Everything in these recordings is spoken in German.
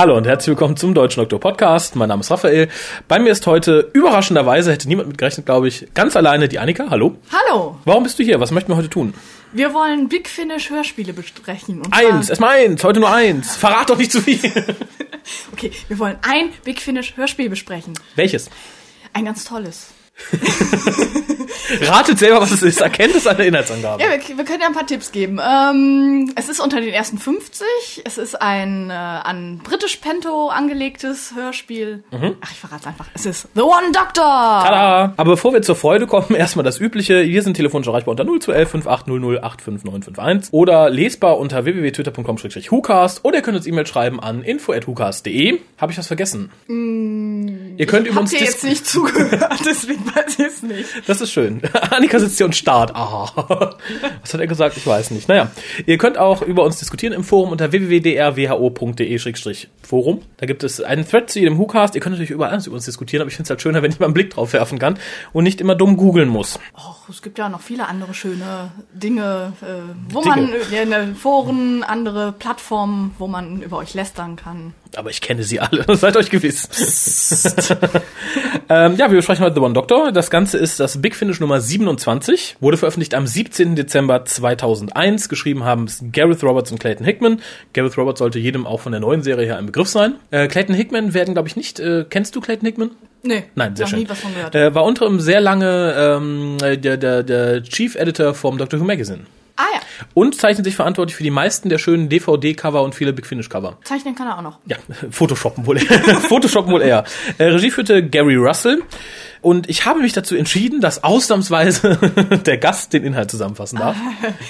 Hallo und herzlich willkommen zum Deutschen Doktor Podcast. Mein Name ist Raphael. Bei mir ist heute überraschenderweise, hätte niemand mit gerechnet, glaube ich, ganz alleine die Annika. Hallo. Hallo. Warum bist du hier? Was möchten wir heute tun? Wir wollen Big Finish Hörspiele besprechen. Und Eins, erstmal eins, heute nur eins. Verrat doch nicht zu viel. Okay, wir wollen ein Big Finish Hörspiel besprechen. Welches? Ein ganz tolles. Ratet selber, was es ist. Erkennt es an der Inhaltsangabe. Ja, wir, wir können ja ein paar Tipps geben. Ähm, es ist unter den ersten 50. Es ist ein äh, an British Pento angelegtes Hörspiel. Ach, ich verrate einfach. Es ist The One Doctor. Tada! Aber bevor wir zur Freude kommen, erstmal das Übliche. Wir sind telefonisch erreichbar unter 0211 5800 85951 oder lesbar unter www.twitter.com-hucast oder ihr könnt uns E-Mail schreiben an info.hucast.de. Habe ich was vergessen? ihr könnt über Habt uns ihr jetzt nicht zugehört, deswegen weiß ich es nicht. Das ist schön. Annika sitzt hier und starrt. Aha. Was hat er gesagt? Ich weiß nicht. Naja, ihr könnt auch über uns diskutieren im Forum unter www.drwho.de-forum. Da gibt es einen Thread zu jedem WhoCast. Ihr könnt natürlich über alles über uns diskutieren, aber ich finde es halt schöner, wenn ich mal einen Blick drauf werfen kann und nicht immer dumm googeln muss. Och, es gibt ja noch viele andere schöne Dinge, äh, wo Dinge. man äh, ja, Foren, andere Plattformen, wo man über euch lästern kann. Aber ich kenne sie alle, seid euch gewiss. ähm, ja, wir besprechen heute The One Doctor. Das Ganze ist das Big Finish Nummer 27, wurde veröffentlicht am 17. Dezember 2001. Geschrieben haben es Gareth Roberts und Clayton Hickman. Gareth Roberts sollte jedem auch von der neuen Serie her ein Begriff sein. Äh, Clayton Hickman werden, glaube ich, nicht. Äh, kennst du Clayton Hickman? Nee, Nein, sehr noch schön. nie was von gehört. Äh, war unter anderem sehr lange ähm, der, der, der Chief Editor vom Doctor Who Magazine. Ah ja, Und zeichnet sich verantwortlich für die meisten der schönen DVD-Cover und viele Big Finish-Cover. zeichnen kann er auch noch. Ja, Photoshoppen wohl. Photoshoppen wohl eher. Äh, Regie führte Gary Russell. Und ich habe mich dazu entschieden, dass ausnahmsweise der Gast den Inhalt zusammenfassen darf.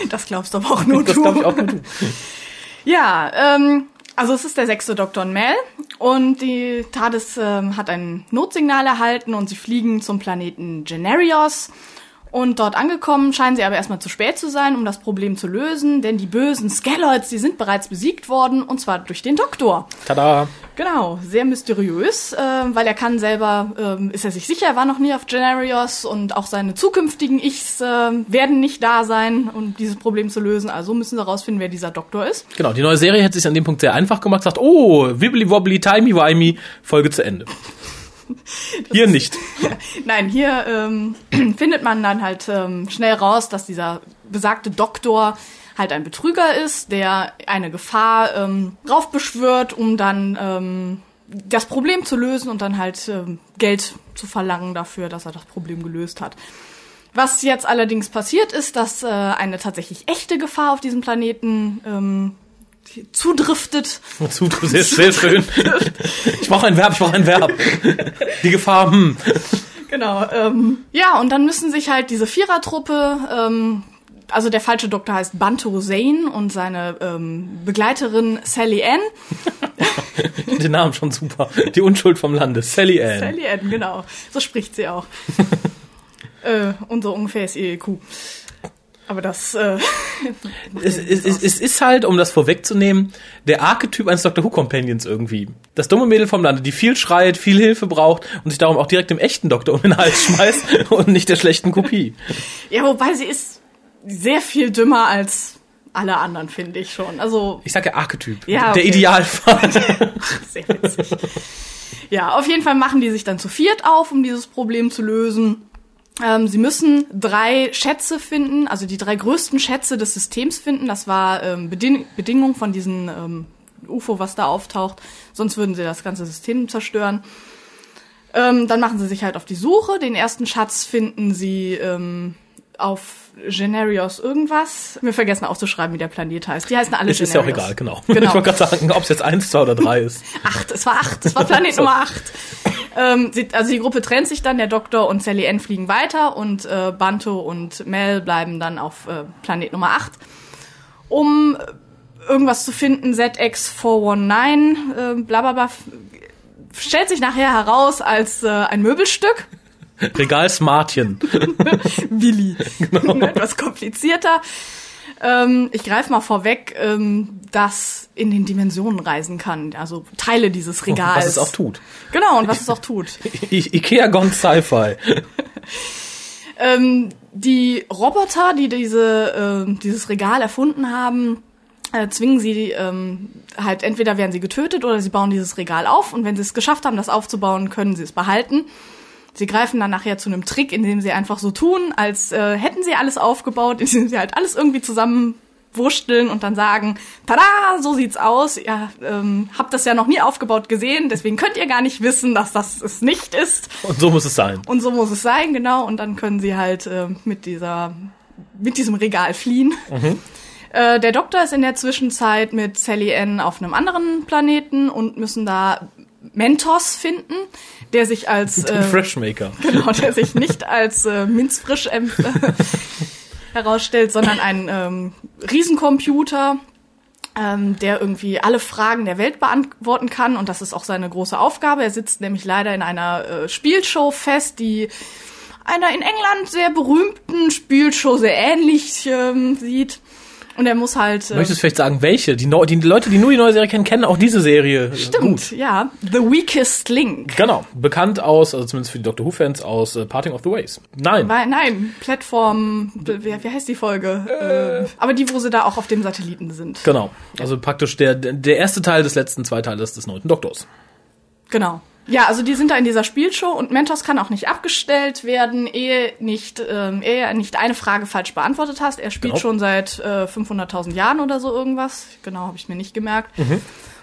Das glaubst du aber auch nur Das du. glaube ich auch nur du. Ja, ähm, also es ist der sechste Dr. Mel und die TARDIS ähm, hat ein Notsignal erhalten und sie fliegen zum Planeten Generios. Und dort angekommen scheinen sie aber erstmal zu spät zu sein, um das Problem zu lösen, denn die bösen Skeloids, die sind bereits besiegt worden und zwar durch den Doktor. Tada. Genau, sehr mysteriös, äh, weil er kann selber, ähm, ist er sich sicher, er war noch nie auf Generios und auch seine zukünftigen Ichs äh, werden nicht da sein, um dieses Problem zu lösen. Also müssen sie herausfinden, wer dieser Doktor ist. Genau, die neue Serie hätte sich an dem Punkt sehr einfach gemacht. Sagt, oh, wibbly wobbly, timey wimey, Folge zu Ende. Hier nicht. Nein, hier ähm, findet man dann halt ähm, schnell raus, dass dieser besagte Doktor halt ein Betrüger ist, der eine Gefahr ähm, raufbeschwört, um dann ähm, das Problem zu lösen und dann halt ähm, Geld zu verlangen dafür, dass er das Problem gelöst hat. Was jetzt allerdings passiert ist, dass äh, eine tatsächlich echte Gefahr auf diesem Planeten ähm, zudriftet. Zu, sehr, sehr schön. Ich brauche ein Verb, ich brauche ein Verb. Die Gefahr, hm. Genau. Ähm, ja, und dann müssen sich halt diese Vierertruppe, ähm, also der falsche Doktor heißt Bantu Zane und seine ähm, Begleiterin Sally Ann. Den Namen schon super. Die Unschuld vom Lande. Sally Ann. Sally Ann, genau. So spricht sie auch. äh, und so ungefähr ist ihr EQ. Aber das, äh, Es, es, es, es ist halt, um das vorwegzunehmen, der Archetyp eines Dr. Who Companions irgendwie. Das dumme Mädel vom Lande, die viel schreit, viel Hilfe braucht und sich darum auch direkt dem echten Doktor um den Hals schmeißt und nicht der schlechten Kopie. ja, wobei sie ist sehr viel dümmer als alle anderen, finde ich schon. Also, Ich sage ja Archetyp. Ja, Der okay. Idealfall. Sehr witzig. ja, auf jeden Fall machen die sich dann zu viert auf, um dieses Problem zu lösen. Ähm, sie müssen drei Schätze finden, also die drei größten Schätze des Systems finden. Das war ähm, Beding Bedingung von diesem ähm, UFO, was da auftaucht. Sonst würden sie das ganze System zerstören. Ähm, dann machen sie sich halt auf die Suche. Den ersten Schatz finden sie ähm, auf Generios irgendwas. Wir vergessen aufzuschreiben, wie der Planet heißt. Die heißen alle Es ist ja auch Generios. egal, genau. Genau. Ich wollte gerade sagen, ob es jetzt eins, zwei oder drei ist. Acht, es war acht, es war Planet Nummer acht. Ähm, sie, also die Gruppe trennt sich dann, der Doktor und Sally Ann fliegen weiter und äh, Banto und Mel bleiben dann auf äh, Planet Nummer acht, um irgendwas zu finden, ZX419, äh, bla bla bla, stellt sich nachher heraus als äh, ein Möbelstück. Regal Smartchen. Willi. Etwas komplizierter. Ähm, ich greife mal vorweg, ähm, das in den Dimensionen reisen kann. Also Teile dieses Regals. Was es auch tut. Genau, und was es auch tut. I Ikea Gone Sci-Fi. Ähm, die Roboter, die diese, ähm, dieses Regal erfunden haben, äh, zwingen sie ähm, halt entweder werden sie getötet oder sie bauen dieses Regal auf und wenn sie es geschafft haben, das aufzubauen, können sie es behalten. Sie greifen dann nachher zu einem Trick, indem sie einfach so tun, als äh, hätten sie alles aufgebaut, indem sie halt alles irgendwie zusammen wursteln und dann sagen, tada, so sieht's aus. Ihr ähm, habt das ja noch nie aufgebaut gesehen, deswegen könnt ihr gar nicht wissen, dass das es nicht ist. Und so muss es sein. Und so muss es sein, genau. Und dann können sie halt äh, mit dieser, mit diesem Regal fliehen. Mhm. Äh, der Doktor ist in der Zwischenzeit mit Sally Ann auf einem anderen Planeten und müssen da Mentos finden, der sich als äh, Freshmaker. Genau, der sich nicht als äh, minzfrisch äh, herausstellt, sondern ein ähm, Riesencomputer, ähm, der irgendwie alle Fragen der Welt beantworten kann. Und das ist auch seine große Aufgabe. Er sitzt nämlich leider in einer äh, Spielshow fest, die einer in England sehr berühmten Spielshow sehr ähnlich ähm, sieht. Und er muss halt. Äh, Möchtest du vielleicht sagen, welche? Die, no die Leute, die nur die neue Serie kennen, kennen auch diese Serie. Stimmt, gut. ja. The Weakest Link. Genau. Bekannt aus, also zumindest für die Doctor Who-Fans, aus uh, Parting of the Ways. Nein. Weil, nein, Plattform, wie, wie heißt die Folge? Äh. Äh, aber die, wo sie da auch auf dem Satelliten sind. Genau. Also praktisch der, der erste Teil des letzten zwei Teiles des neunten Doktors. Genau. Ja, also die sind da in dieser Spielshow und Mentos kann auch nicht abgestellt werden, ehe nicht, ähm, ehe nicht eine Frage falsch beantwortet hast. Er spielt genau. schon seit äh, 500.000 Jahren oder so irgendwas. Genau, habe ich mir nicht gemerkt. Mhm.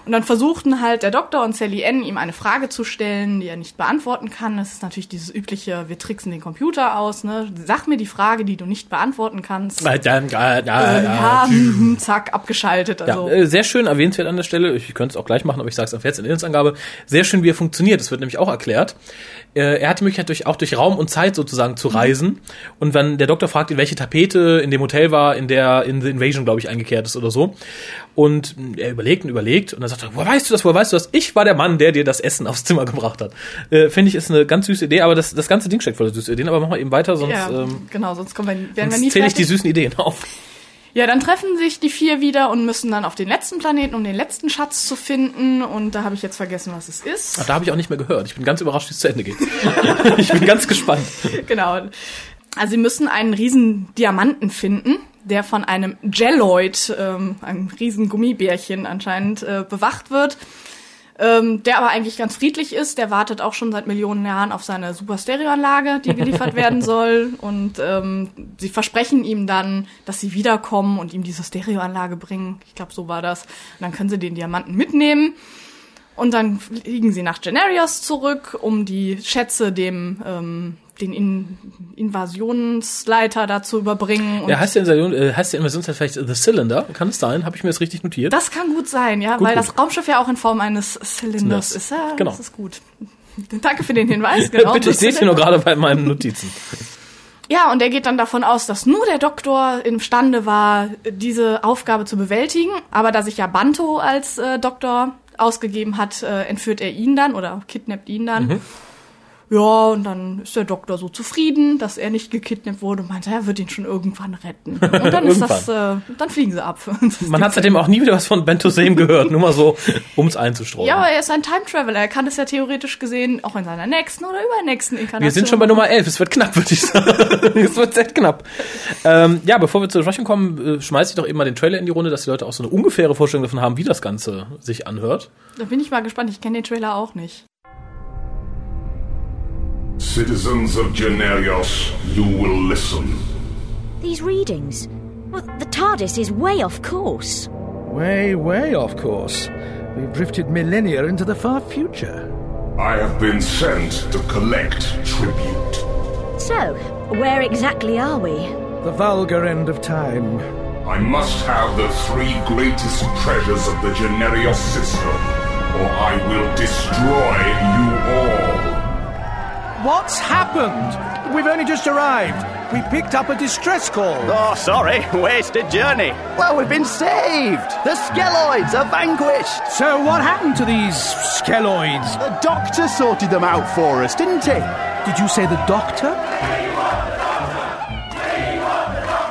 Und dann versuchten halt der Doktor und Sally N ihm eine Frage zu stellen, die er nicht beantworten kann. Das ist natürlich dieses übliche, wir tricksen den Computer aus. Ne? Sag mir die Frage, die du nicht beantworten kannst. Äh, dann, äh, äh, äh, ja, hm, zack, abgeschaltet. Also. Ja, sehr schön erwähnenswert an der Stelle. Ich könnte es auch gleich machen, aber ich sage es auf jetzt in der Inhaltsangabe. Sehr schön, wie er funktioniert. Das wird nämlich auch erklärt. Er hat die Möglichkeit, durch, auch durch Raum und Zeit sozusagen zu reisen. Mhm. Und wenn der Doktor fragt, welche Tapete in dem Hotel war, in der in The Invasion, glaube ich, eingekehrt ist oder so. Und er überlegt und überlegt und dann sagt er, woher weißt du das, woher weißt du das? Ich war der Mann, der dir das Essen aufs Zimmer gebracht hat. Äh, Finde ich, ist eine ganz süße Idee, aber das, das ganze Ding steckt voller süße Ideen, aber machen wir eben weiter, sonst, ja, ähm, genau, sonst kommen wir, werden wir nie zähle ich die süßen Ideen auf. Ja, dann treffen sich die vier wieder und müssen dann auf den letzten Planeten, um den letzten Schatz zu finden. Und da habe ich jetzt vergessen, was es ist. Ach, da habe ich auch nicht mehr gehört. Ich bin ganz überrascht, wie es zu Ende geht. ich bin ganz gespannt. Genau. Also sie müssen einen riesen Diamanten finden, der von einem Jelloid, ähm, einem riesen Gummibärchen anscheinend, äh, bewacht wird. Ähm, der aber eigentlich ganz friedlich ist. Der wartet auch schon seit Millionen Jahren auf seine Super Stereoanlage, die geliefert werden soll. Und ähm, sie versprechen ihm dann, dass sie wiederkommen und ihm diese Stereoanlage bringen. Ich glaube, so war das. Und dann können sie den Diamanten mitnehmen. Und dann fliegen sie nach Generios zurück, um die Schätze dem ähm, den In Invasionsleiter dazu überbringen. ja, heißt der, Invasion, äh, heißt der Invasionsleiter vielleicht The Cylinder? Kann es sein? Habe ich mir das richtig notiert? Das kann gut sein, ja, gut, weil gut. das Raumschiff ja auch in Form eines Zylinders ist. Ja, genau. das ist gut. Danke für den Hinweis. Genau, Bitte, ich sehe es hier nur gerade bei meinen Notizen. Ja, und er geht dann davon aus, dass nur der Doktor imstande war, diese Aufgabe zu bewältigen. Aber da sich ja Banto als äh, Doktor ausgegeben hat, äh, entführt er ihn dann oder kidnappt ihn dann. Mhm. Ja, und dann ist der Doktor so zufrieden, dass er nicht gekidnappt wurde und meinte, er wird ihn schon irgendwann retten. Und dann ist das, äh, dann fliegen sie ab. Man hat seitdem auch nie wieder was von Bento Same gehört, nur mal so, um es einzustreuen. Ja, aber er ist ein Time Traveler. Er kann es ja theoretisch gesehen auch in seiner nächsten oder übernächsten Inkarnation. Wir sind schon bei Nummer 11. Es wird knapp, würde ich sagen. es wird sehr knapp. Ähm, ja, bevor wir zur Besprechung kommen, äh, schmeiße ich doch eben mal den Trailer in die Runde, dass die Leute auch so eine ungefähre Vorstellung davon haben, wie das Ganze sich anhört. Da bin ich mal gespannt. Ich kenne den Trailer auch nicht. Citizens of Generios, you will listen. These readings. Well, the TARDIS is way off course. Way, way off course. We've drifted millennia into the far future. I have been sent to collect tribute. So, where exactly are we? The vulgar end of time. I must have the three greatest treasures of the Generios system, or I will destroy you all. What's happened? We've only just arrived. We picked up a distress call. Oh, sorry. Wasted journey. Well, we've been saved. The Skeloids are vanquished. So, what happened to these Skeloids? The doctor sorted them out for us, didn't he? Did you say the doctor?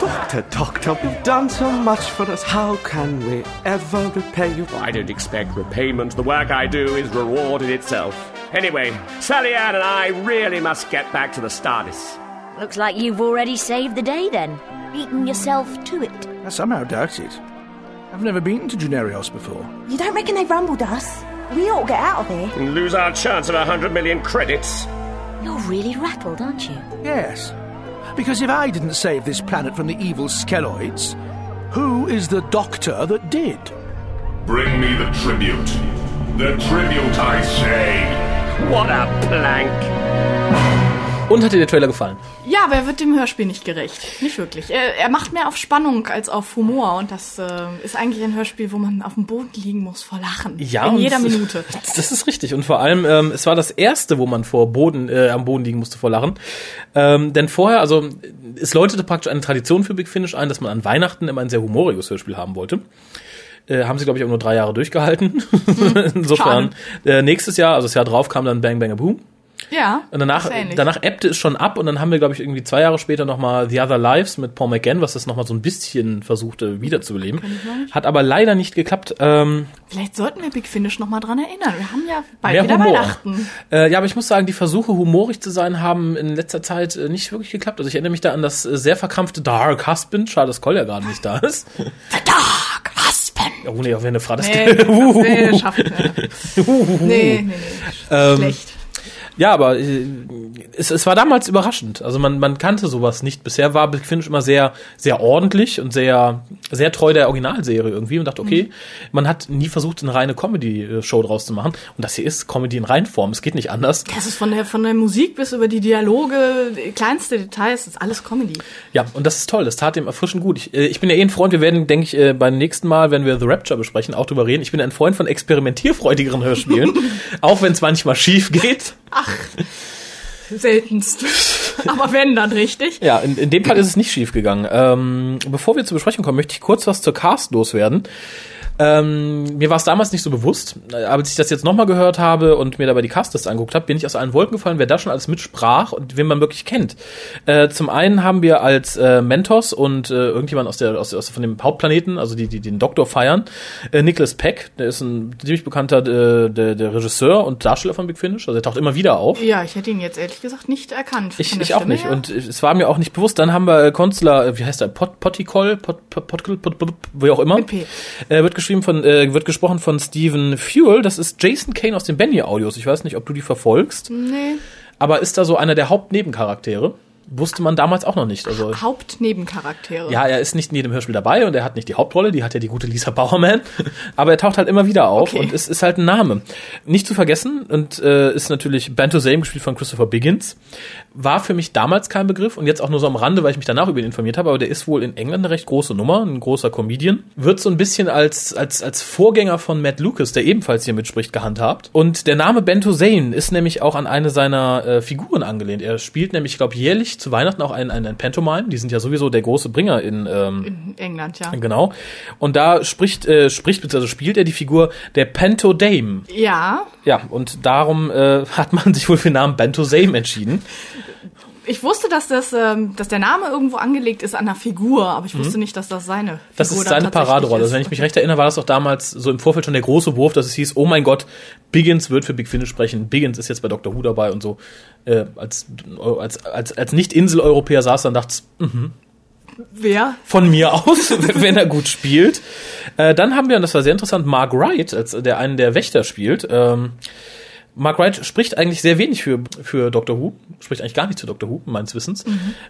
Doctor, doctor, you've done so much for us. How can we ever repay you? I don't expect repayment. The work I do is reward in itself. Anyway, Sally Ann and I really must get back to the Stardust. Looks like you've already saved the day then. Beaten yourself to it. I somehow doubt it. I've never been to Generios before. You don't reckon they've rumbled us? We ought to get out of here. And lose our chance of a hundred million credits. You're really rattled, aren't you? Yes. Because if I didn't save this planet from the evil skeloids, who is the doctor that did? Bring me the tribute. The tribute, I say. What a plank. Und hat dir der Trailer gefallen? Ja, aber er wird dem Hörspiel nicht gerecht. Nicht wirklich. Er, er macht mehr auf Spannung als auf Humor. Und das äh, ist eigentlich ein Hörspiel, wo man auf dem Boden liegen muss vor Lachen. Ja, In jeder Minute. Das ist richtig. Und vor allem, ähm, es war das erste, wo man vor Boden, äh, am Boden liegen musste vor Lachen. Ähm, denn vorher, also es läutete praktisch eine Tradition für Big Finish ein, dass man an Weihnachten immer ein sehr humoriges Hörspiel haben wollte. Äh, haben sie, glaube ich, auch nur drei Jahre durchgehalten. Insofern, äh, nächstes Jahr, also das Jahr drauf, kam dann Bang Bang a Boom. Ja. Und danach, danach ebbte es schon ab und dann haben wir, glaube ich, irgendwie zwei Jahre später nochmal The Other Lives mit Paul McGann, was das nochmal so ein bisschen versuchte wiederzubeleben. Hat aber leider nicht geklappt. Ähm, Vielleicht sollten wir Big Finish noch mal dran erinnern. Wir haben ja bald wieder Humor. Weihnachten. Äh, ja, aber ich muss sagen, die Versuche, humorig zu sein, haben in letzter Zeit äh, nicht wirklich geklappt. Also ich erinnere mich da an das äh, sehr verkrampfte Dark Husband. Schade, dass Cole ja gerade nicht da ist. The Dark Husband. Oh nee, auch wenn eine Frau das Nee, das nee, schafft. Nee, nee, nee. Ähm, Schlecht. Ja, aber äh, es, es war damals überraschend. Also man, man kannte sowas nicht. Bisher war Big Finish immer sehr, sehr ordentlich und sehr, sehr treu der Originalserie irgendwie und dachte, okay, Mhm. man hat nie versucht, eine reine Comedy-Show draus zu machen. Und das hier ist Comedy in Reinform. Es geht nicht anders. Das ist von der, von der Musik bis über die Dialoge, kleinste Details, ist alles Comedy. Ja, und das ist toll. Das tat dem erfrischend gut. Ich, äh, ich bin ja eh ein Freund. Wir werden, denke ich, äh, beim nächsten Mal, wenn wir The Rapture besprechen, auch drüber reden. Ich bin ein Freund von experimentierfreudigeren Hörspielen. auch wenn es manchmal schief geht. Seltenst. Aber wenn, dann richtig. Ja, in, in dem Fall ist es nicht schief gegangen. Ähm, bevor wir zur Besprechung kommen, möchte ich kurz was zur Cast loswerden. Ähm, mir war es damals nicht so bewusst, aber als ich das jetzt nochmal gehört habe und mir dabei die Castlist angeguckt habe, bin ich aus allen Wolken gefallen, wer da schon alles mitsprach und wen man wirklich kennt. Äh, zum einen haben wir als äh, Mentos und äh, irgendjemand aus der, aus, aus von dem Hauptplaneten, also die, die den Doktor feiern, äh, Nicholas Peck, der ist ein ziemlich bekannter äh, der, der Regisseur und Darsteller von Big Finish, also er taucht immer wieder auf. Ja, ich hätte ihn jetzt ehrlich gesagt nicht erkannt. Ich, der ich auch nicht. her. Und es war mir auch nicht bewusst. Dann haben wir äh, Konsular, äh, wie heißt der? Pot, Potikol, Pot, Pot, Pot, Pot, Pot, wie auch immer. Mit P. Äh, wird geschrieben von, äh, wird gesprochen von Stephen Fuel. Das ist Jason Kane aus den Benny Audios. Ich weiß nicht, ob du die verfolgst. Nee, Aber ist da so einer der Hauptnebencharaktere? Wusste man damals auch noch nicht. Also Hauptnebencharaktere. ja, er ist nicht in jedem Hörspiel dabei und er hat nicht die Hauptrolle, die hat ja die gute Lisa Bauerman, aber er taucht halt immer wieder auf Okay. und es ist halt ein Name. Nicht zu vergessen und äh, ist natürlich Banto Same gespielt von Christopher Biggins. War für mich damals kein Begriff und jetzt auch nur so am Rande, weil ich mich danach über ihn informiert habe, aber der ist wohl in England eine recht große Nummer, ein großer Comedian. Wird so ein bisschen als, als, als Vorgänger von Matt Lucas, der ebenfalls hier mitspricht, gehandhabt. Und der Name Bento Zane ist nämlich auch an eine seiner äh, Figuren angelehnt. Er spielt nämlich, ich glaube, jährlich zu Weihnachten auch einen, einen, einen Pantomime. Die sind ja sowieso der große Bringer in, ähm, In England, ja. Genau. Und da spricht, äh, spricht bzw. spielt er die Figur der Pento Dame. Ja, Ja, und darum äh, hat man sich wohl für den Namen Bento Same entschieden. Ich wusste, dass das, ähm, dass der Name irgendwo angelegt ist an einer Figur, aber ich wusste nicht, dass das seine Figur Mhm. Das ist seine Paraderolle. ist. Also wenn ich mich recht erinnere, war das doch damals so im Vorfeld schon der große Wurf, dass es hieß, oh mein Gott, Biggins wird für Big Finish sprechen. Biggins ist jetzt bei Dr. Who dabei und so. Äh, als, als, als, als Nicht-Insel-Europäer saß, dann dachte Wer? von mir aus, wenn er gut spielt. Äh, dann haben wir, und das war sehr interessant, Mark Wright, als der einen der Wächter spielt. Ähm, Mark Wright spricht eigentlich sehr wenig für, für Doctor Who, spricht eigentlich gar nicht zu Doctor Who, meines Wissens.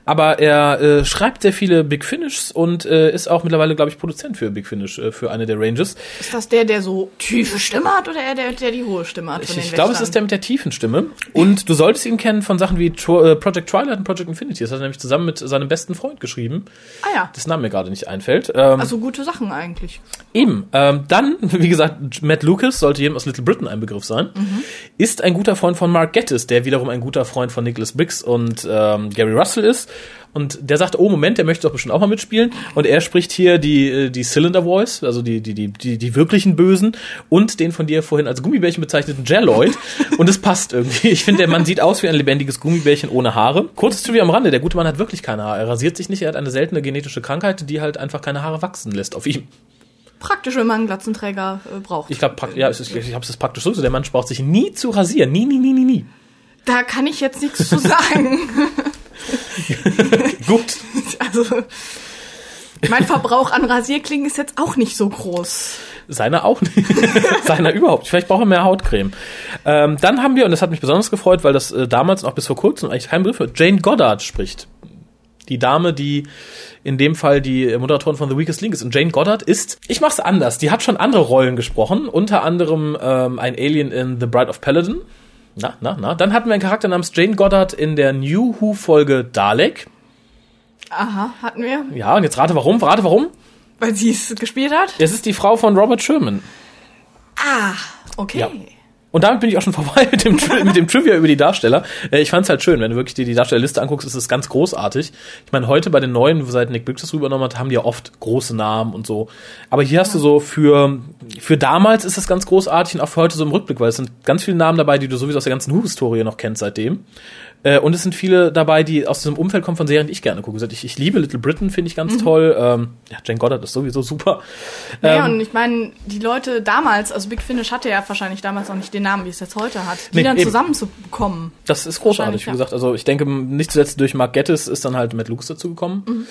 Aber er äh, schreibt sehr viele Big Finishs und äh, ist auch mittlerweile, glaube ich, Produzent für Big Finish, äh, für eine der Ranges. Ist das der, der so tiefe Stimme hat oder er der, der die hohe Stimme hat? Ich, ich glaube, es ist der mit der tiefen Stimme. Und du solltest ihn kennen von Sachen wie Tro äh, Project Twilight und Project Infinity. Das hat er nämlich zusammen mit seinem besten Freund geschrieben, Ah ja, dessen Name mir gerade nicht einfällt. Ähm, also gute Sachen eigentlich. Eben. Ähm, dann, wie gesagt, Matt Lucas sollte jedem aus Little Britain ein Begriff sein. Ist ein guter Freund von Mark Gettis, der wiederum ein guter Freund von Nicholas Briggs und ähm, Gary Russell ist. Und der sagt, oh Moment, der möchte doch bestimmt auch mal mitspielen. Und er spricht hier die, äh, die Cylinder Voice, also die, die, die, die, die wirklichen Bösen und den von dir vorhin als Gummibärchen bezeichneten Jelloid. und es passt irgendwie. Ich finde, der Mann sieht aus wie ein lebendiges Gummibärchen ohne Haare. Kurzes Trivia am Rande, der gute Mann hat wirklich keine Haare. Er rasiert sich nicht, er hat eine seltene genetische Krankheit, die halt einfach keine Haare wachsen lässt auf ihm. Praktisch, wenn man einen Glatzenträger äh, braucht. Ich glaube, ja, es ist- ich habe es praktisch so. Der Mann braucht sich nie zu rasieren. Nie, nie, nie, nie, nie. Da kann ich jetzt nichts zu sagen. Gut. also, Mein Verbrauch an Rasierklingen ist jetzt auch nicht so groß. Seiner auch nicht. Seiner überhaupt. Vielleicht braucht er mehr Hautcreme. Ähm, dann haben wir, und das hat mich besonders gefreut, weil das äh, damals noch bis vor kurzem eigentlich kein Begriff war, Jane Goddard spricht. Die Dame, die in dem Fall die Moderatorin von The Weakest Link ist. Und Jane Goddard ist, ich mach's anders, die hat schon andere Rollen gesprochen, unter anderem ähm, ein Alien in The Bride of Paladin. Na, na, na. Dann hatten wir einen Charakter namens Jane Goddard in der New Who-Folge Dalek. Aha, hatten wir. Ja, und jetzt rate warum, rate warum. Weil sie es gespielt hat? Es ist die Frau von Robert Sherman. Ah, okay. Ja. Und damit bin ich auch schon vorbei mit dem, Tri- mit dem Trivia über die Darsteller. Äh, Ich fand's halt schön, wenn du wirklich dir die Darstellerliste anguckst, ist es ganz großartig. Ich meine, heute bei den neuen, seit Nick Briggs das übernommen hat, haben die ja oft große Namen und so. Aber hier hast du so für, für damals ist es ganz großartig und auch für heute so im Rückblick, weil es sind ganz viele Namen dabei, die du sowieso aus der ganzen Who-Historie noch kennst seitdem. Äh, Und es sind viele dabei, die aus diesem Umfeld kommen von Serien, die ich gerne gucke. Ich, ich liebe Little Britain, finde ich ganz toll. Ähm, ja, Jane Goddard ist sowieso super. Naja, Ähm, und ich meine, die Leute damals, also Big Finish hatte ja wahrscheinlich damals noch nicht den Namen, wie es jetzt heute hat, die Nee, dann eben. zusammenzubekommen. Das ist großartig, wie ja. gesagt. Also ich denke, nicht zuletzt durch Mark Gettis ist dann halt Matt Lucas dazu gekommen. Mhm.